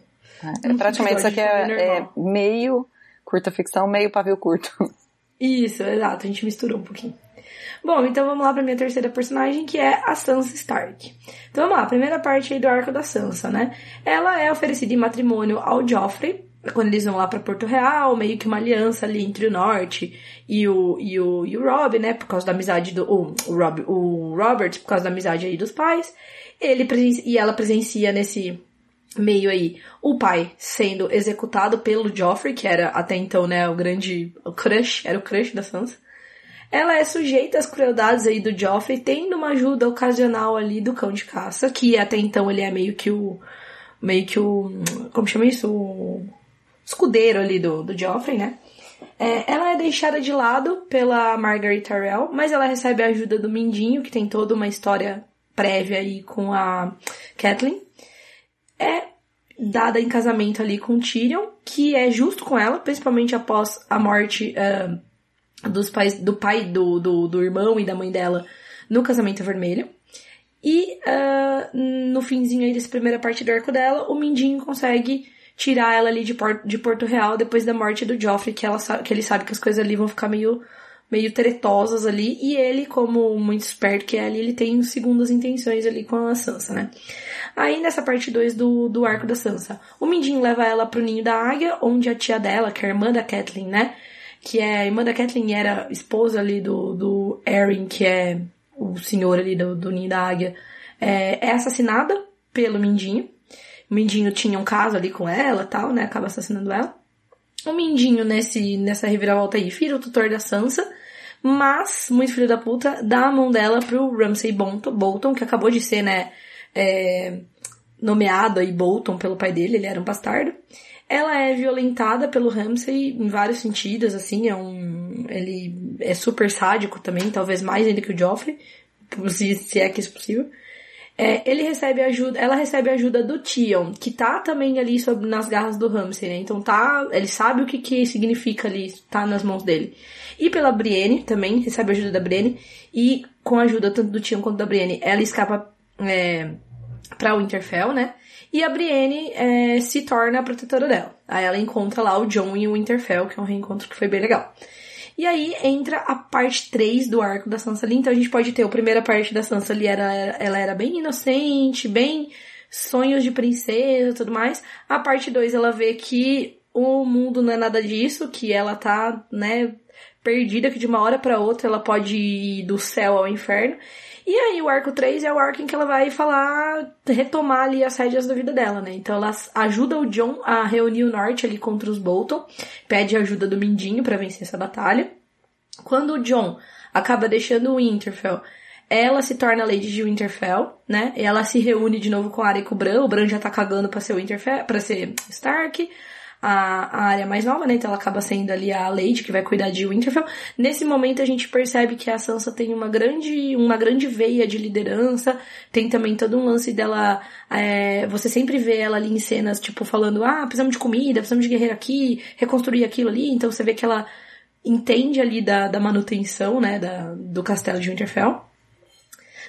É, praticamente isso aqui é, é, meio curta ficção, meio pavio curto. Isso, exato, a gente misturou um pouquinho. Bom, então vamos lá pra minha terceira personagem, que é a Sansa Stark. Então vamos lá, primeira parte aí do arco da Sansa, né? Ela é oferecida em matrimônio ao Joffrey, quando eles vão lá para Porto Real, meio que uma aliança ali entre o norte e o, e o, e o Rob, né, por causa da amizade do, o, o, Rob, o Robert, por causa da amizade aí dos pais, ele e ela presencia nesse meio aí o pai sendo executado pelo Joffrey, que era até então, né, o grande o crush, era o crush da Sansa. Ela é sujeita às crueldades aí do Joffrey, tendo uma ajuda ocasional ali do cão de caça, que até então ele é meio que o meio que o como chama isso? O escudeiro ali do, do Joffrey, né? É, ela é deixada de lado pela Margaret Tyrell, mas ela recebe a ajuda do Mindinho, que tem toda uma história prévia aí com a Kathleen. É dada em casamento ali com Tyrion, que é justo com ela, principalmente após a morte uh, dos pais, do pai do, do, do, irmão e da mãe dela no casamento vermelho. E uh, no finzinho aí dessa primeira parte do arco dela, o Mindinho consegue tirar ela ali de, Porto, de Porto Real depois da morte do Joffrey, que, ela que ele sabe que as coisas ali vão ficar meio, meio tretosas ali, e ele, como muito esperto que é ali, ele tem segundas intenções ali com a Sansa, né? Aí nessa parte 2 do, do arco da Sansa, o Mindinho leva ela pro ninho da águia, onde a tia dela, que é a irmã da Kathleen, né? Que é a irmã da Kathleen era esposa ali do, do Erin, que é o senhor ali do, do ninho da águia, é, é assassinada pelo Mindinho. O Mindinho tinha um caso ali com ela tal, né? Acaba assassinando ela. O Mindinho, nesse, nessa reviravolta aí, vira o tutor da Sansa. Mas, muito filho da puta, dá a mão dela pro Ramsay Bolton, que acabou de ser, né, é, nomeado aí Bolton pelo pai dele, ele era um bastardo. Ela é violentada pelo Ramsay em vários sentidos, assim, é um, ele é super sádico também, talvez mais ainda que o Joffrey, se, se é que isso é possível. É, ele recebe ajuda, ela recebe ajuda do Tion, que tá também ali sob, nas garras do Ramsay, né? Então tá, ele sabe o que que significa ali, tá nas mãos dele. E pela Brienne também, recebe ajuda da Brienne, e com a ajuda tanto do Tion quanto da Brienne, ela escapa é, pra Winterfell, né? E a Brienne é, se torna a protetora dela. Aí ela encontra lá o John e o Winterfell, que é um reencontro que foi bem legal. E aí entra a parte 3 do arco da Sansa ali. Então a gente pode ter a primeira parte da Sansa ali, era, ela era bem inocente, bem sonhos de princesa e tudo mais. A parte 2 ela vê que o mundo não é nada disso, que ela tá, né, perdida, que de uma hora para outra ela pode ir do céu ao inferno. E aí o arco 3 é o arco em que ela vai falar, retomar ali as rédeas da vida dela, né? Então ela ajuda o John a reunir o norte ali contra os Bolton, pede ajuda do Mindinho para vencer essa batalha. Quando o John acaba deixando o Winterfell, ela se torna Lady de Winterfell, né? E ela se reúne de novo com a Arya e com o Bran. O Bran já tá cagando pra ser Winterfell, para ser Stark a, a área mais nova, né? Então ela acaba sendo ali a Lady que vai cuidar de Winterfell. Nesse momento a gente percebe que a Sansa tem uma grande, uma grande veia de liderança. Tem também todo um lance dela. É, você sempre vê ela ali em cenas, tipo, falando, ah, precisamos de comida, precisamos de guerreiro aqui, reconstruir aquilo ali. Então você vê que ela entende ali da, da manutenção, né, da, do castelo de Winterfell.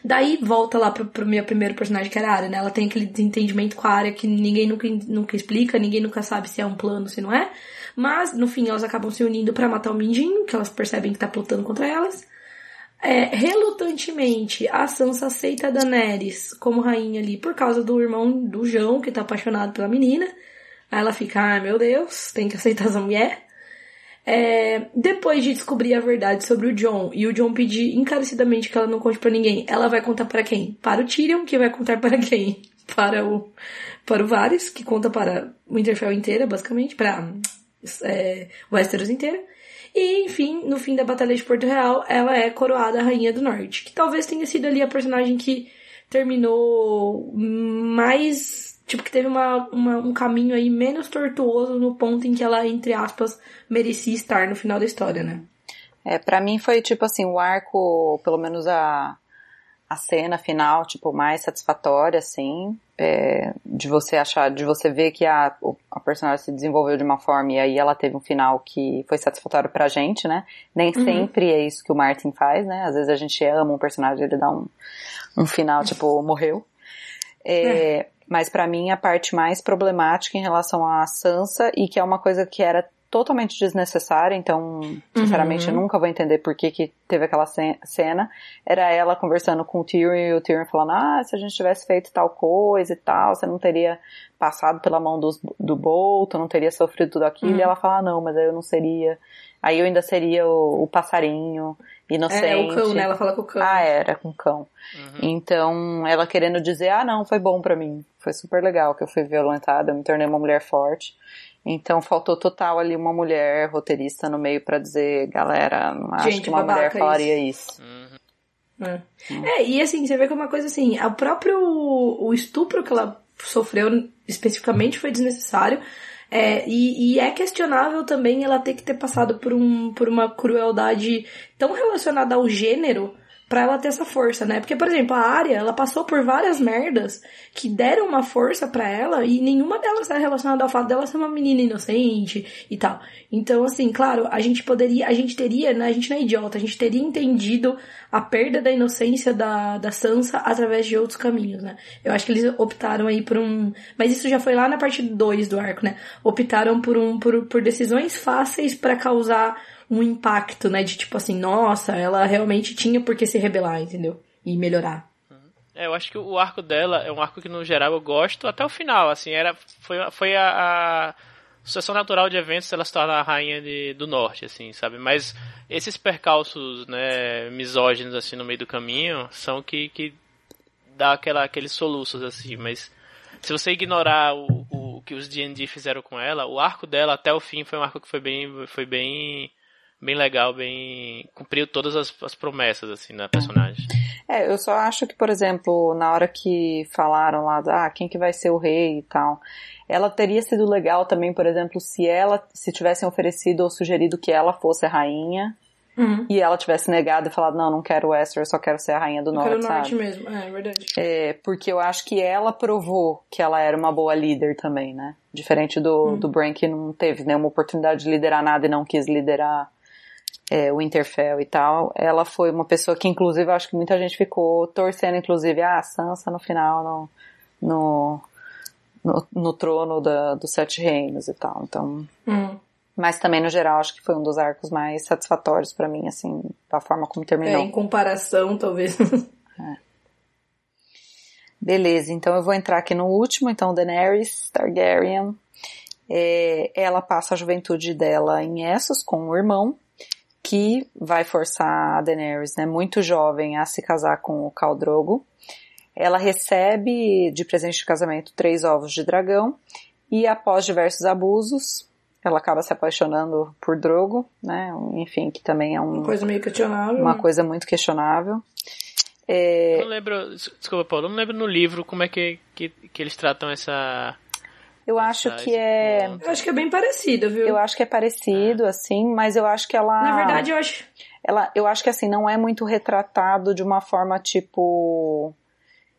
Daí volta lá pro, pro meu primeiro personagem, que era a área, né? Ela tem aquele desentendimento com a área que ninguém nunca, nunca explica, ninguém nunca sabe se é um plano, se não é. Mas, no fim, elas acabam se unindo para matar o Mindinho, que elas percebem que tá plotando contra elas. É, relutantemente, a Sansa aceita a Daenerys como rainha ali por causa do irmão do João, que tá apaixonado pela menina. Aí ela fica, ai meu Deus, tem que aceitar essa mulher. É, depois de descobrir a verdade sobre o John e o John pedir encarecidamente que ela não conte para ninguém, ela vai contar para quem? Para o Tyrion, que vai contar para quem? Para o para o Varys, que conta para o Winterfell inteira, basicamente, para é, Westeros inteira. E, enfim, no fim da Batalha de Porto Real, ela é coroada Rainha do Norte, que talvez tenha sido ali a personagem que terminou mais tipo, que teve uma, uma, um caminho aí menos tortuoso no ponto em que ela, entre aspas, merecia estar no final da história, né? É, pra mim foi, tipo assim, o arco, pelo menos a, a cena final, tipo, mais satisfatória, assim, é, de você achar, de você ver que a, a personagem se desenvolveu de uma forma e aí ela teve um final que foi satisfatório pra gente, né? Nem uhum. sempre é isso que o Martin faz, né? Às vezes a gente ama um personagem, ele dá um, um final, tipo, morreu. É, é. Mas para mim a parte mais problemática em relação à Sansa e que é uma coisa que era totalmente desnecessária, então, sinceramente, uhum. eu nunca vou entender por que, que teve aquela cena. Era ela conversando com o Tyrion e o Tyrion falando, ah, se a gente tivesse feito tal coisa e tal, você não teria passado pela mão dos, do Bolton, não teria sofrido tudo aquilo. Uhum. E ela fala, ah, não, mas aí eu não seria. Aí eu ainda seria o, o passarinho inocente. É, o cão, né? Ela fala com o cão. Ah, era com o cão. Uhum. Então, ela querendo dizer, ah, não, foi bom para mim. Foi super legal que eu fui violentada, eu me tornei uma mulher forte. Então faltou total ali uma mulher roteirista no meio para dizer, galera, não acho Gente, que uma mulher falaria isso. isso. Uhum. É. Hum. é, e assim, você vê que é uma coisa assim, o próprio o estupro que ela sofreu especificamente foi desnecessário. É, e, e, é questionável também ela ter que ter passado por, um, por uma crueldade tão relacionada ao gênero para ela ter essa força, né? Porque, por exemplo, a Arya, ela passou por várias merdas que deram uma força para ela e nenhuma delas é relacionada ao fato dela ser uma menina inocente e tal. Então, assim, claro, a gente poderia, a gente teria, né? A gente não é idiota, a gente teria entendido a perda da inocência da, da Sansa através de outros caminhos, né? Eu acho que eles optaram aí por um, mas isso já foi lá na parte 2 do arco, né? Optaram por um, por, por decisões fáceis para causar um impacto, né? De tipo assim, nossa, ela realmente tinha por que se rebelar, entendeu? E melhorar. É, eu acho que o arco dela é um arco que no geral eu gosto até o final, assim, era foi, foi a, a sucessão natural de eventos ela se torna a rainha de, do norte, assim, sabe? Mas esses percalços, né, misóginos assim no meio do caminho são que que dá aquela aqueles soluços assim, mas se você ignorar o, o que os D&D fizeram com ela, o arco dela até o fim foi um arco que foi bem foi bem bem legal, bem. cumpriu todas as, as promessas, assim, da personagem. É, eu só acho que, por exemplo, na hora que falaram lá, ah, quem que vai ser o rei e tal, ela teria sido legal também, por exemplo, se ela, se tivessem oferecido ou sugerido que ela fosse a rainha, uhum. e ela tivesse negado e falado, não, não quero Westeros, só quero ser a rainha do eu norte, quero o norte sabe? mesmo, é, é verdade. É, porque eu acho que ela provou que ela era uma boa líder também, né? Diferente do, uhum. do Bran que não teve nenhuma oportunidade de liderar nada e não quis liderar é, o Interfell e tal. Ela foi uma pessoa que, inclusive, acho que muita gente ficou torcendo, inclusive, ah, a Sansa no final, no, no, no, no trono da, dos Sete Reinos e tal. Então... Uhum. Mas também, no geral, acho que foi um dos arcos mais satisfatórios para mim, assim, da forma como terminou. É, em comparação, talvez. é. Beleza, então eu vou entrar aqui no último, então Daenerys Targaryen. É, ela passa a juventude dela em Essos com o irmão, que vai forçar a Daenerys, né, muito jovem, a se casar com o Khal Drogo. Ela recebe de presente de casamento três ovos de dragão e após diversos abusos, ela acaba se apaixonando por Drogo, né? Enfim, que também é um, uma coisa meio questionável. Uma coisa muito questionável. É... Eu não lembro, desculpa, Paulo, eu não lembro no livro como é que, que, que eles tratam essa. Eu acho que é. Eu acho que é bem parecido, viu? Eu acho que é parecido, é. assim, mas eu acho que ela. Na verdade, eu acho. Ela, eu acho que assim, não é muito retratado de uma forma tipo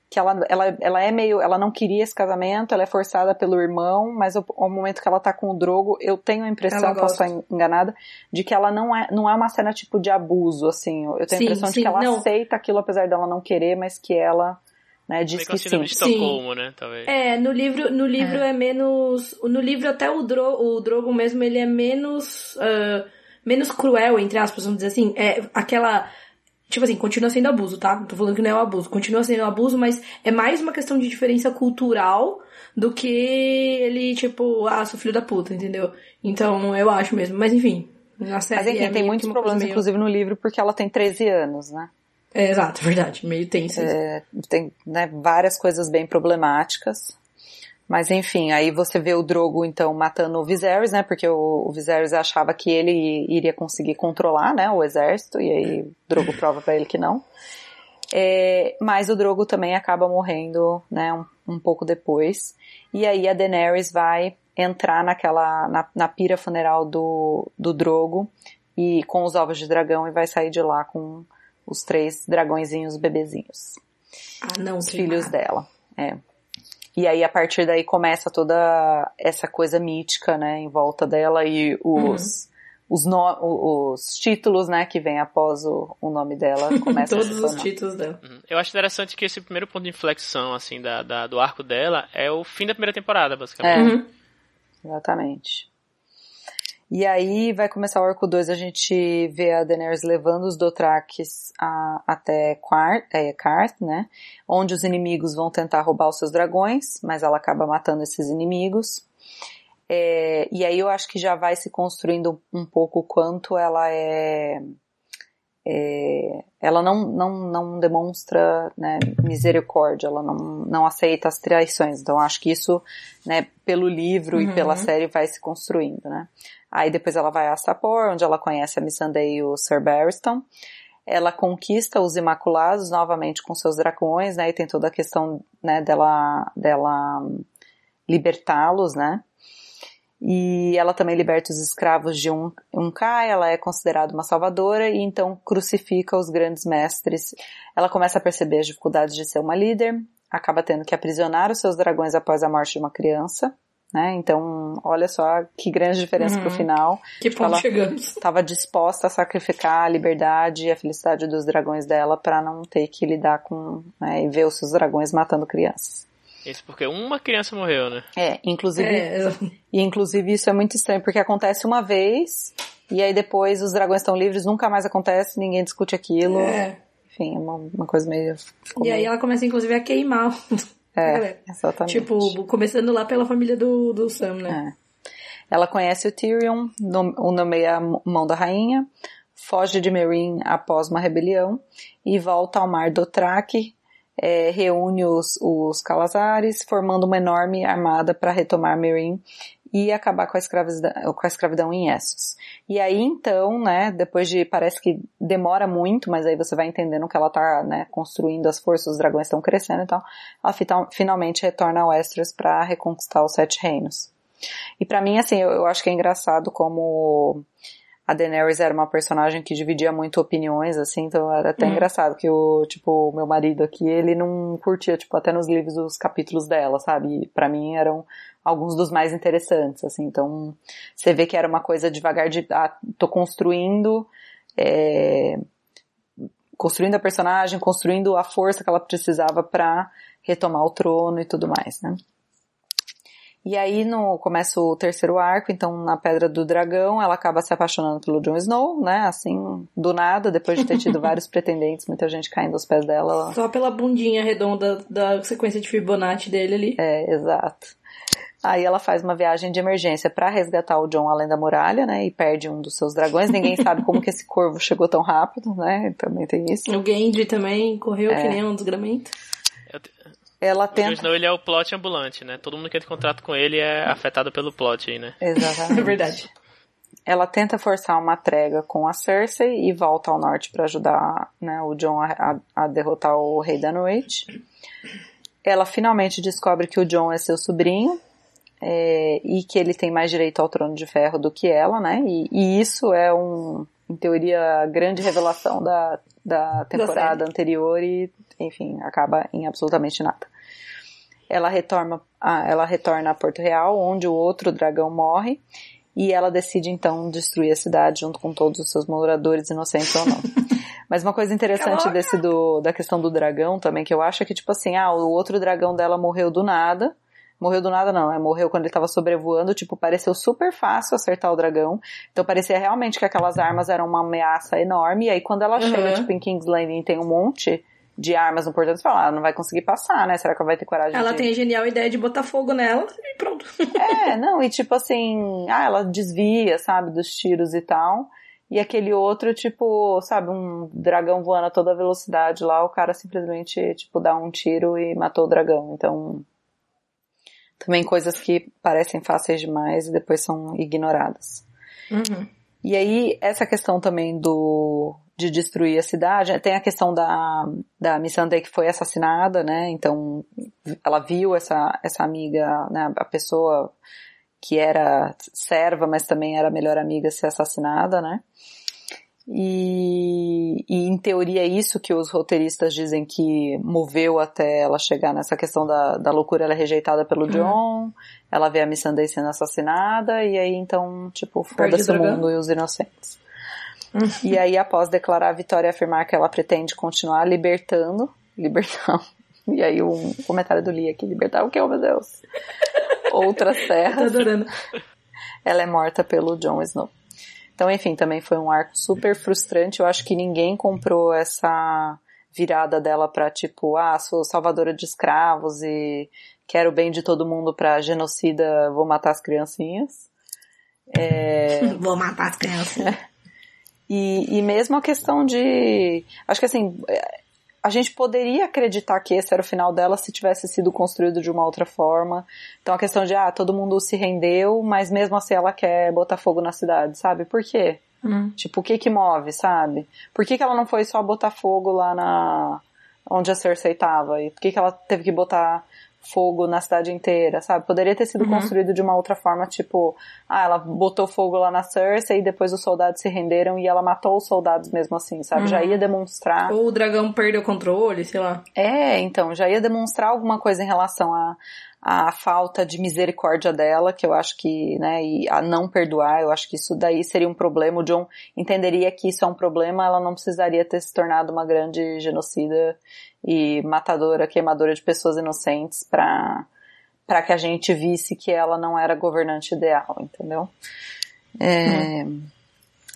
que ela, ela, ela é meio, ela não queria esse casamento, ela é forçada pelo irmão, mas ao, ao momento que ela tá com o Drogo, eu tenho a impressão, posso estar enganada, de que ela não é, não é uma cena tipo de abuso, assim, eu tenho sim, a impressão sim, de que ela não. aceita aquilo apesar dela não querer, mas que ela, né, diz que sim. Estocolmo, né, talvez. É, no livro, no livro é. é menos, no livro até o, Dro, o Drogo mesmo, ele é menos, uh, menos cruel, entre aspas, vamos dizer assim, é aquela Tipo assim, continua sendo abuso, tá? Não tô falando que não é um abuso. Continua sendo um abuso, mas é mais uma questão de diferença cultural do que ele, tipo, ah, sou filho da puta, entendeu? Então, eu acho mesmo. Mas enfim, na série. Mas enfim, é tem muitos problemas, meio... inclusive, no livro, porque ela tem 13 anos, né? É, exato, verdade. Meio tenso. É, tem né, várias coisas bem problemáticas. Mas enfim, aí você vê o Drogo então matando o Viserys, né? Porque o, o Viserys achava que ele iria conseguir controlar, né, o exército e aí o Drogo prova para ele que não. É, mas o Drogo também acaba morrendo, né, um, um, pouco depois. E aí a Daenerys vai entrar naquela na, na pira funeral do do Drogo e com os ovos de dragão e vai sair de lá com os três dragõezinhos bebezinhos. Ah, não, os filhos dela. É. E aí a partir daí começa toda essa coisa mítica, né, em volta dela e os uhum. Os, no, os títulos, né, que vem após o, o nome dela, começam Todos os títulos dela. Uhum. Eu acho interessante que esse primeiro ponto de inflexão, assim, da, da, do arco dela é o fim da primeira temporada, basicamente. É, uhum. exatamente. E aí vai começar o arco 2, a gente vê a Daenerys levando os Dothrakis a, até Quart, é, né? Onde os inimigos vão tentar roubar os seus dragões, mas ela acaba matando esses inimigos. É, e aí eu acho que já vai se construindo um pouco quanto ela é, é, ela não, não, não demonstra né, misericórdia, ela não, não aceita as traições. Então acho que isso, né, pelo livro uhum. e pela série vai se construindo, né. Aí depois ela vai a Sapor, onde ela conhece a Missandei e o Sir Barristan. Ela conquista os Imaculados novamente com seus dragões, né? E tem toda a questão, né, dela, dela libertá-los, né? E ela também liberta os escravos de um, um K, ela é considerada uma salvadora e então crucifica os grandes mestres. Ela começa a perceber as dificuldades de ser uma líder, acaba tendo que aprisionar os seus dragões após a morte de uma criança, né? Então, olha só que grande diferença uhum. pro final. Que ponto ela chegamos. Estava disposta a sacrificar a liberdade e a felicidade dos dragões dela para não ter que lidar com né, e ver os seus dragões matando crianças. Isso porque uma criança morreu, né? É, inclusive, é. e inclusive isso é muito estranho porque acontece uma vez e aí depois os dragões estão livres, nunca mais acontece, ninguém discute aquilo. É. Enfim, é uma, uma coisa meio. E meio... aí ela começa inclusive a queimar é, exatamente. Tipo, começando lá pela família do, do Sam, né? É. Ela conhece o Tyrion, o nomeia mão da rainha, foge de Meereen após uma rebelião e volta ao mar do Traque, é, reúne os, os Calazares, formando uma enorme armada para retomar Meereen e acabar com a escravidão, com a escravidão em Essos. E aí então, né, depois de, parece que demora muito, mas aí você vai entendendo que ela tá, né, construindo as forças, os dragões estão crescendo e tal, ela finalmente retorna a Westeros para reconquistar os Sete Reinos. E para mim, assim, eu, eu, acho que é engraçado como a Daenerys era uma personagem que dividia muito opiniões, assim, então era até uhum. engraçado que o, tipo, o meu marido aqui, ele não curtia, tipo, até nos livros os capítulos dela, sabe? para mim eram alguns dos mais interessantes, assim, então você vê que era uma coisa devagar de, ah, tô construindo, é, construindo a personagem, construindo a força que ela precisava para retomar o trono e tudo mais, né? E aí no começa o terceiro arco, então na Pedra do Dragão, ela acaba se apaixonando pelo Jon Snow, né? Assim, do nada, depois de ter tido vários pretendentes, muita gente caindo aos pés dela. Só pela bundinha redonda da sequência de Fibonacci dele ali. É, exato. Aí ela faz uma viagem de emergência para resgatar o John além da muralha, né? E perde um dos seus dragões. Ninguém sabe como que esse corvo chegou tão rápido, né? Também tem isso. O Gendry também correu é. que nem um desgramento. Ela tenta... O Snow, ele é o plot ambulante, né? Todo mundo que entra em contrato com ele é afetado pelo plot aí, né? Exatamente. é verdade. Ela tenta forçar uma trégua com a Cersei e volta ao norte para ajudar né, o John a, a, derrotar o rei da noite. Ela finalmente descobre que o John é seu sobrinho é, e que ele tem mais direito ao trono de ferro do que ela, né? E, e isso é um, em teoria, a grande revelação da, da temporada da anterior e, enfim, acaba em absolutamente nada. Ela retorna, ela retorna a Porto Real, onde o outro dragão morre, e ela decide então destruir a cidade junto com todos os seus moradores, inocentes ou não. Mas uma coisa interessante desse do, da questão do dragão também, que eu acho é que, tipo assim, ah, o outro dragão dela morreu do nada, Morreu do nada não, né? Morreu quando ele tava sobrevoando, tipo, pareceu super fácil acertar o dragão. Então parecia realmente que aquelas armas eram uma ameaça enorme. E aí quando ela uhum. chega, tipo, em King's Landing tem um monte de armas no portão, você fala, ah, não vai conseguir passar, né? Será que ela vai ter coragem ela de... tem a genial ideia de botar fogo nela e pronto. é, não, e tipo assim, ah, ela desvia, sabe, dos tiros e tal. E aquele outro, tipo, sabe, um dragão voando a toda velocidade lá, o cara simplesmente, tipo, dá um tiro e matou o dragão. Então, também coisas que parecem fáceis demais e depois são ignoradas. Uhum. E aí, essa questão também do de destruir a cidade, tem a questão da, da Missandei que foi assassinada, né? Então, ela viu essa, essa amiga, né? A pessoa que era serva, mas também era melhor amiga ser assassinada, né? E, e, em teoria é isso que os roteiristas dizem que moveu até ela chegar nessa questão da, da loucura, ela é rejeitada pelo uhum. John, ela vê a Missandei sendo assassinada, e aí então, tipo, foda-se o mundo e os inocentes. Uhum. E aí, após declarar a vitória e afirmar que ela pretende continuar libertando, libertar, e aí um comentário do Lee aqui, libertar o que, oh meu Deus? Outras terras. Ela é morta pelo Jon Snow. Então, enfim, também foi um arco super frustrante. Eu acho que ninguém comprou essa virada dela pra tipo, ah, sou salvadora de escravos e quero o bem de todo mundo pra genocida, vou matar as criancinhas. É... vou matar as criancinhas. E, e mesmo a questão de. Acho que assim, a gente poderia acreditar que esse era o final dela se tivesse sido construído de uma outra forma. Então a questão de, ah, todo mundo se rendeu, mas mesmo assim ela quer botar fogo na cidade, sabe? Por quê? Hum. Tipo, o que que move, sabe? Por que que ela não foi só botar fogo lá na... onde a Cersei tava? E por que que ela teve que botar fogo na cidade inteira, sabe? Poderia ter sido uhum. construído de uma outra forma, tipo, ah, ela botou fogo lá na Cersei e depois os soldados se renderam e ela matou os soldados mesmo assim, sabe? Uhum. Já ia demonstrar. Ou o dragão perdeu o controle, sei lá. É, então, já ia demonstrar alguma coisa em relação a a falta de misericórdia dela, que eu acho que, né, e a não perdoar, eu acho que isso daí seria um problema. O John entenderia que isso é um problema, ela não precisaria ter se tornado uma grande genocida e matadora, queimadora de pessoas inocentes para para que a gente visse que ela não era governante ideal, entendeu? É, hum.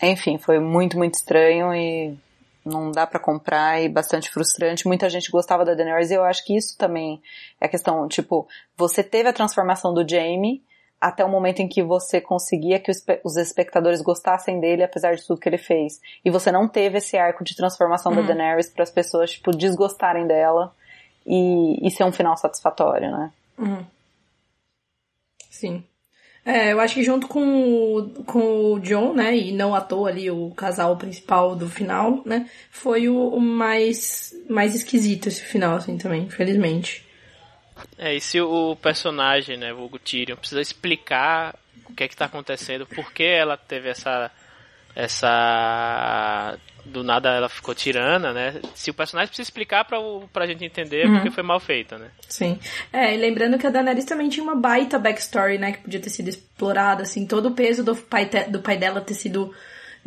Enfim, foi muito, muito estranho e não dá para comprar e bastante frustrante. Muita gente gostava da Daenerys e eu acho que isso também é questão, tipo, você teve a transformação do Jaime até o momento em que você conseguia que os espectadores gostassem dele apesar de tudo que ele fez. E você não teve esse arco de transformação uhum. da Daenerys para as pessoas, tipo, desgostarem dela e, e ser um final satisfatório, né? Uhum. Sim. É, eu acho que junto com o, com o John, né, e não à toa ali o casal principal do final, né, foi o, o mais, mais esquisito esse final, assim, também, infelizmente. É, e se o personagem, né, o Tyrion, precisa explicar o que é que tá acontecendo, por que ela teve essa essa do nada ela ficou tirana, né? Se o personagem precisa explicar pra, pra gente entender uhum. porque foi mal feita, né? Sim. É, e lembrando que a Daenerys também tinha uma baita backstory, né? Que podia ter sido explorada, assim, todo o peso do pai, te, do pai dela ter sido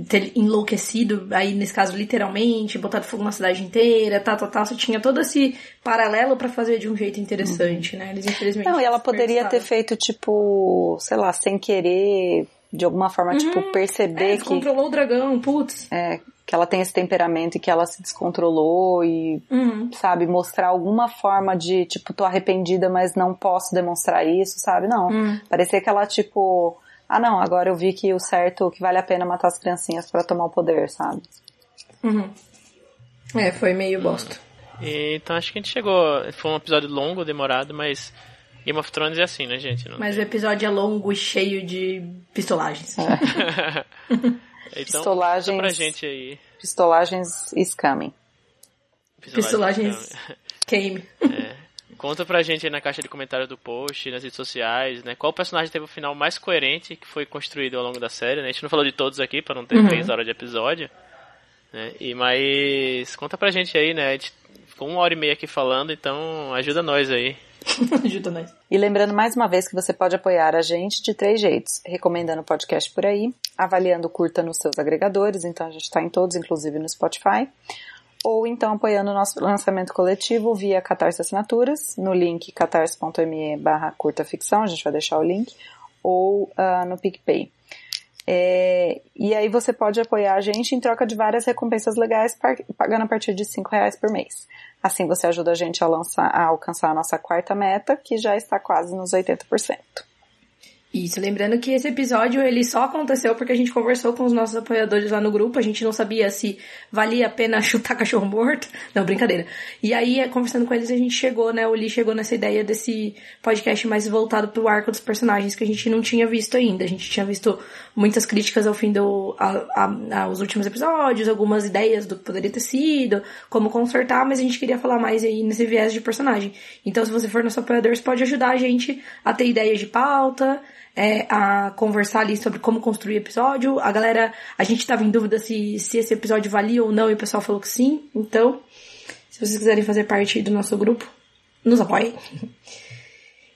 ter enlouquecido, aí nesse caso literalmente, botado fogo na cidade inteira, tal, tal, tal. Você tinha todo esse paralelo para fazer de um jeito interessante, né? Eles infelizmente. Não, e ela poderia ter feito, tipo, sei lá, sem querer, de alguma forma, uhum. tipo, perceber é, que. controlou o dragão, putz. É, que ela tem esse temperamento e que ela se descontrolou e, uhum. sabe, mostrar alguma forma de, tipo, tô arrependida, mas não posso demonstrar isso, sabe? Não. Uhum. Parecia que ela, tipo, ah, não, agora eu vi que o certo, que vale a pena matar as criancinhas para tomar o poder, sabe? Uhum. É, foi meio bosta. E, então acho que a gente chegou. Foi um episódio longo, demorado, mas Game of Thrones é assim, né, gente? Não mas tem... o episódio é longo e cheio de pistolagens. É. Então, pistolagens. pra gente aí. Pistolagens is coming. Pistolagens came. É. Conta pra gente aí na caixa de comentários do post, nas redes sociais, né? Qual personagem teve o final mais coerente que foi construído ao longo da série, né? A gente não falou de todos aqui, para não ter uhum. três horas de episódio. Né? E, mas conta pra gente aí, né? A gente ficou uma hora e meia aqui falando, então ajuda nós aí. Ajuda nós. E lembrando mais uma vez que você pode apoiar a gente de três jeitos: recomendando o podcast por aí, avaliando curta nos seus agregadores, então a gente está em todos, inclusive no Spotify, ou então apoiando o nosso lançamento coletivo via Catarse Assinaturas, no link catarse.me barra curta ficção, a gente vai deixar o link, ou uh, no PicPay. É, e aí você pode apoiar a gente em troca de várias recompensas legais, pagando a partir de cinco reais por mês. Assim você ajuda a gente a, lançar, a alcançar a nossa quarta meta, que já está quase nos 80%. Isso, lembrando que esse episódio ele só aconteceu porque a gente conversou com os nossos apoiadores lá no grupo, a gente não sabia se valia a pena chutar cachorro morto. Não, brincadeira. E aí, conversando com eles, a gente chegou, né, o Lee chegou nessa ideia desse podcast mais voltado pro arco dos personagens que a gente não tinha visto ainda. A gente tinha visto muitas críticas ao fim do, a, a, últimos episódios, algumas ideias do que poderia ter sido, como consertar, mas a gente queria falar mais aí nesse viés de personagem. Então, se você for nosso apoiador, você pode ajudar a gente a ter ideias de pauta, é, a conversar ali sobre como construir episódio. A galera, a gente tava em dúvida se, se esse episódio valia ou não e o pessoal falou que sim. Então, se vocês quiserem fazer parte do nosso grupo, nos apoiem.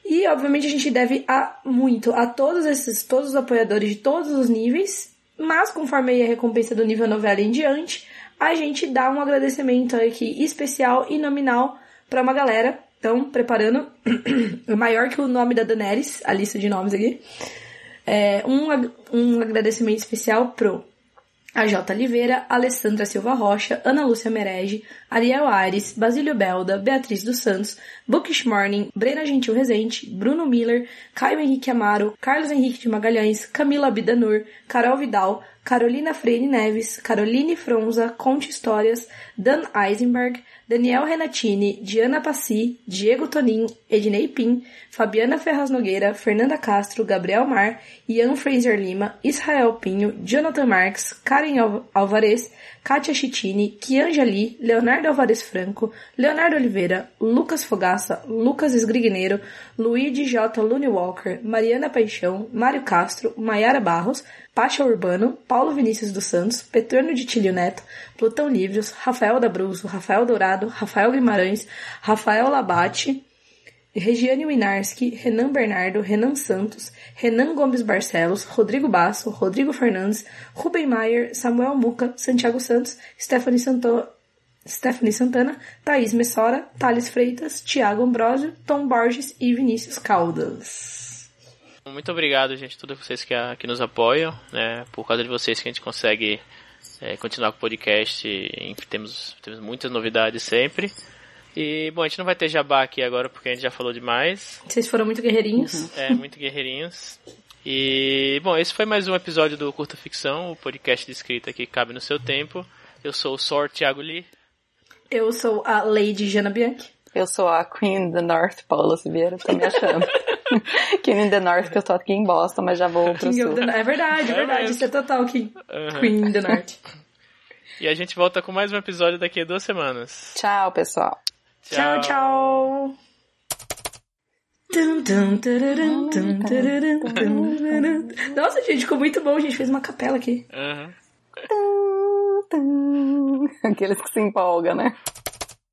E, obviamente, a gente deve a muito a todos esses, todos os apoiadores de todos os níveis, mas conforme a recompensa do nível novela em diante, a gente dá um agradecimento aqui especial e nominal para uma galera então, preparando, maior que o nome da Daenerys, a lista de nomes aqui. É, um, um agradecimento especial pro AJ Oliveira, Alessandra Silva Rocha, Ana Lúcia Merege, Ariel Aires, Basílio Belda, Beatriz dos Santos, Bookish Morning, Brena Gentil Rezende, Bruno Miller, Caio Henrique Amaro, Carlos Henrique de Magalhães, Camila Bidanur, Carol Vidal, Carolina Freire Neves, Caroline Fronza, Conte Histórias, Dan Eisenberg, Daniel Renatini, Diana Passi, Diego Tonin, Ednei Pim, Fabiana Ferraz Nogueira, Fernanda Castro, Gabriel Mar, Ian Fraser Lima, Israel Pinho, Jonathan Marques, Karen Alvarez, Kátia Chitini, Kianja Lee, Leonardo Alvarez Franco, Leonardo Oliveira, Lucas Fogaça, Lucas Esgrigneiro, Luigi J. Lune Walker, Mariana Paixão, Mário Castro, Maiara Barros, Pacha Urbano, Paulo Vinícius dos Santos, Petrônio de Tilho Neto, Plutão Livros, Rafael da Rafael Dourado, Rafael Guimarães, Rafael Labate, Regiane Winarski, Renan Bernardo, Renan Santos, Renan Gomes Barcelos, Rodrigo Basso, Rodrigo Fernandes, Rubem Maier, Samuel Muca, Santiago Santos, Stephanie, Santo... Stephanie Santana, Thaís Messora, Thales Freitas, Tiago Ambrosio, Tom Borges e Vinícius Caldas. Muito obrigado, gente, todos vocês que, que nos apoiam, né? Por causa de vocês que a gente consegue é, continuar com o podcast. E temos, temos muitas novidades sempre. E, bom, a gente não vai ter jabá aqui agora porque a gente já falou demais. Vocês foram muito guerreirinhos. Uhum. É, muito guerreirinhos. E, bom, esse foi mais um episódio do Curta Ficção, o podcast de escrita que cabe no seu tempo. Eu sou o Sor Thiago Lee. Eu sou a Lady Jana Bianchi. Eu sou a Queen the North, Paula Siviera, tá me achando. Queen in the North, que eu tô aqui em Boston, mas já vou pro King sul. The... É verdade, é verdade. Isso é total King. Uhum. Queen in the North. E a gente volta com mais um episódio daqui a duas semanas. Tchau, pessoal. Tchau, tchau. Nossa, gente, ficou muito bom. A gente fez uma capela aqui. Uhum. Aqueles que se empolgam, né?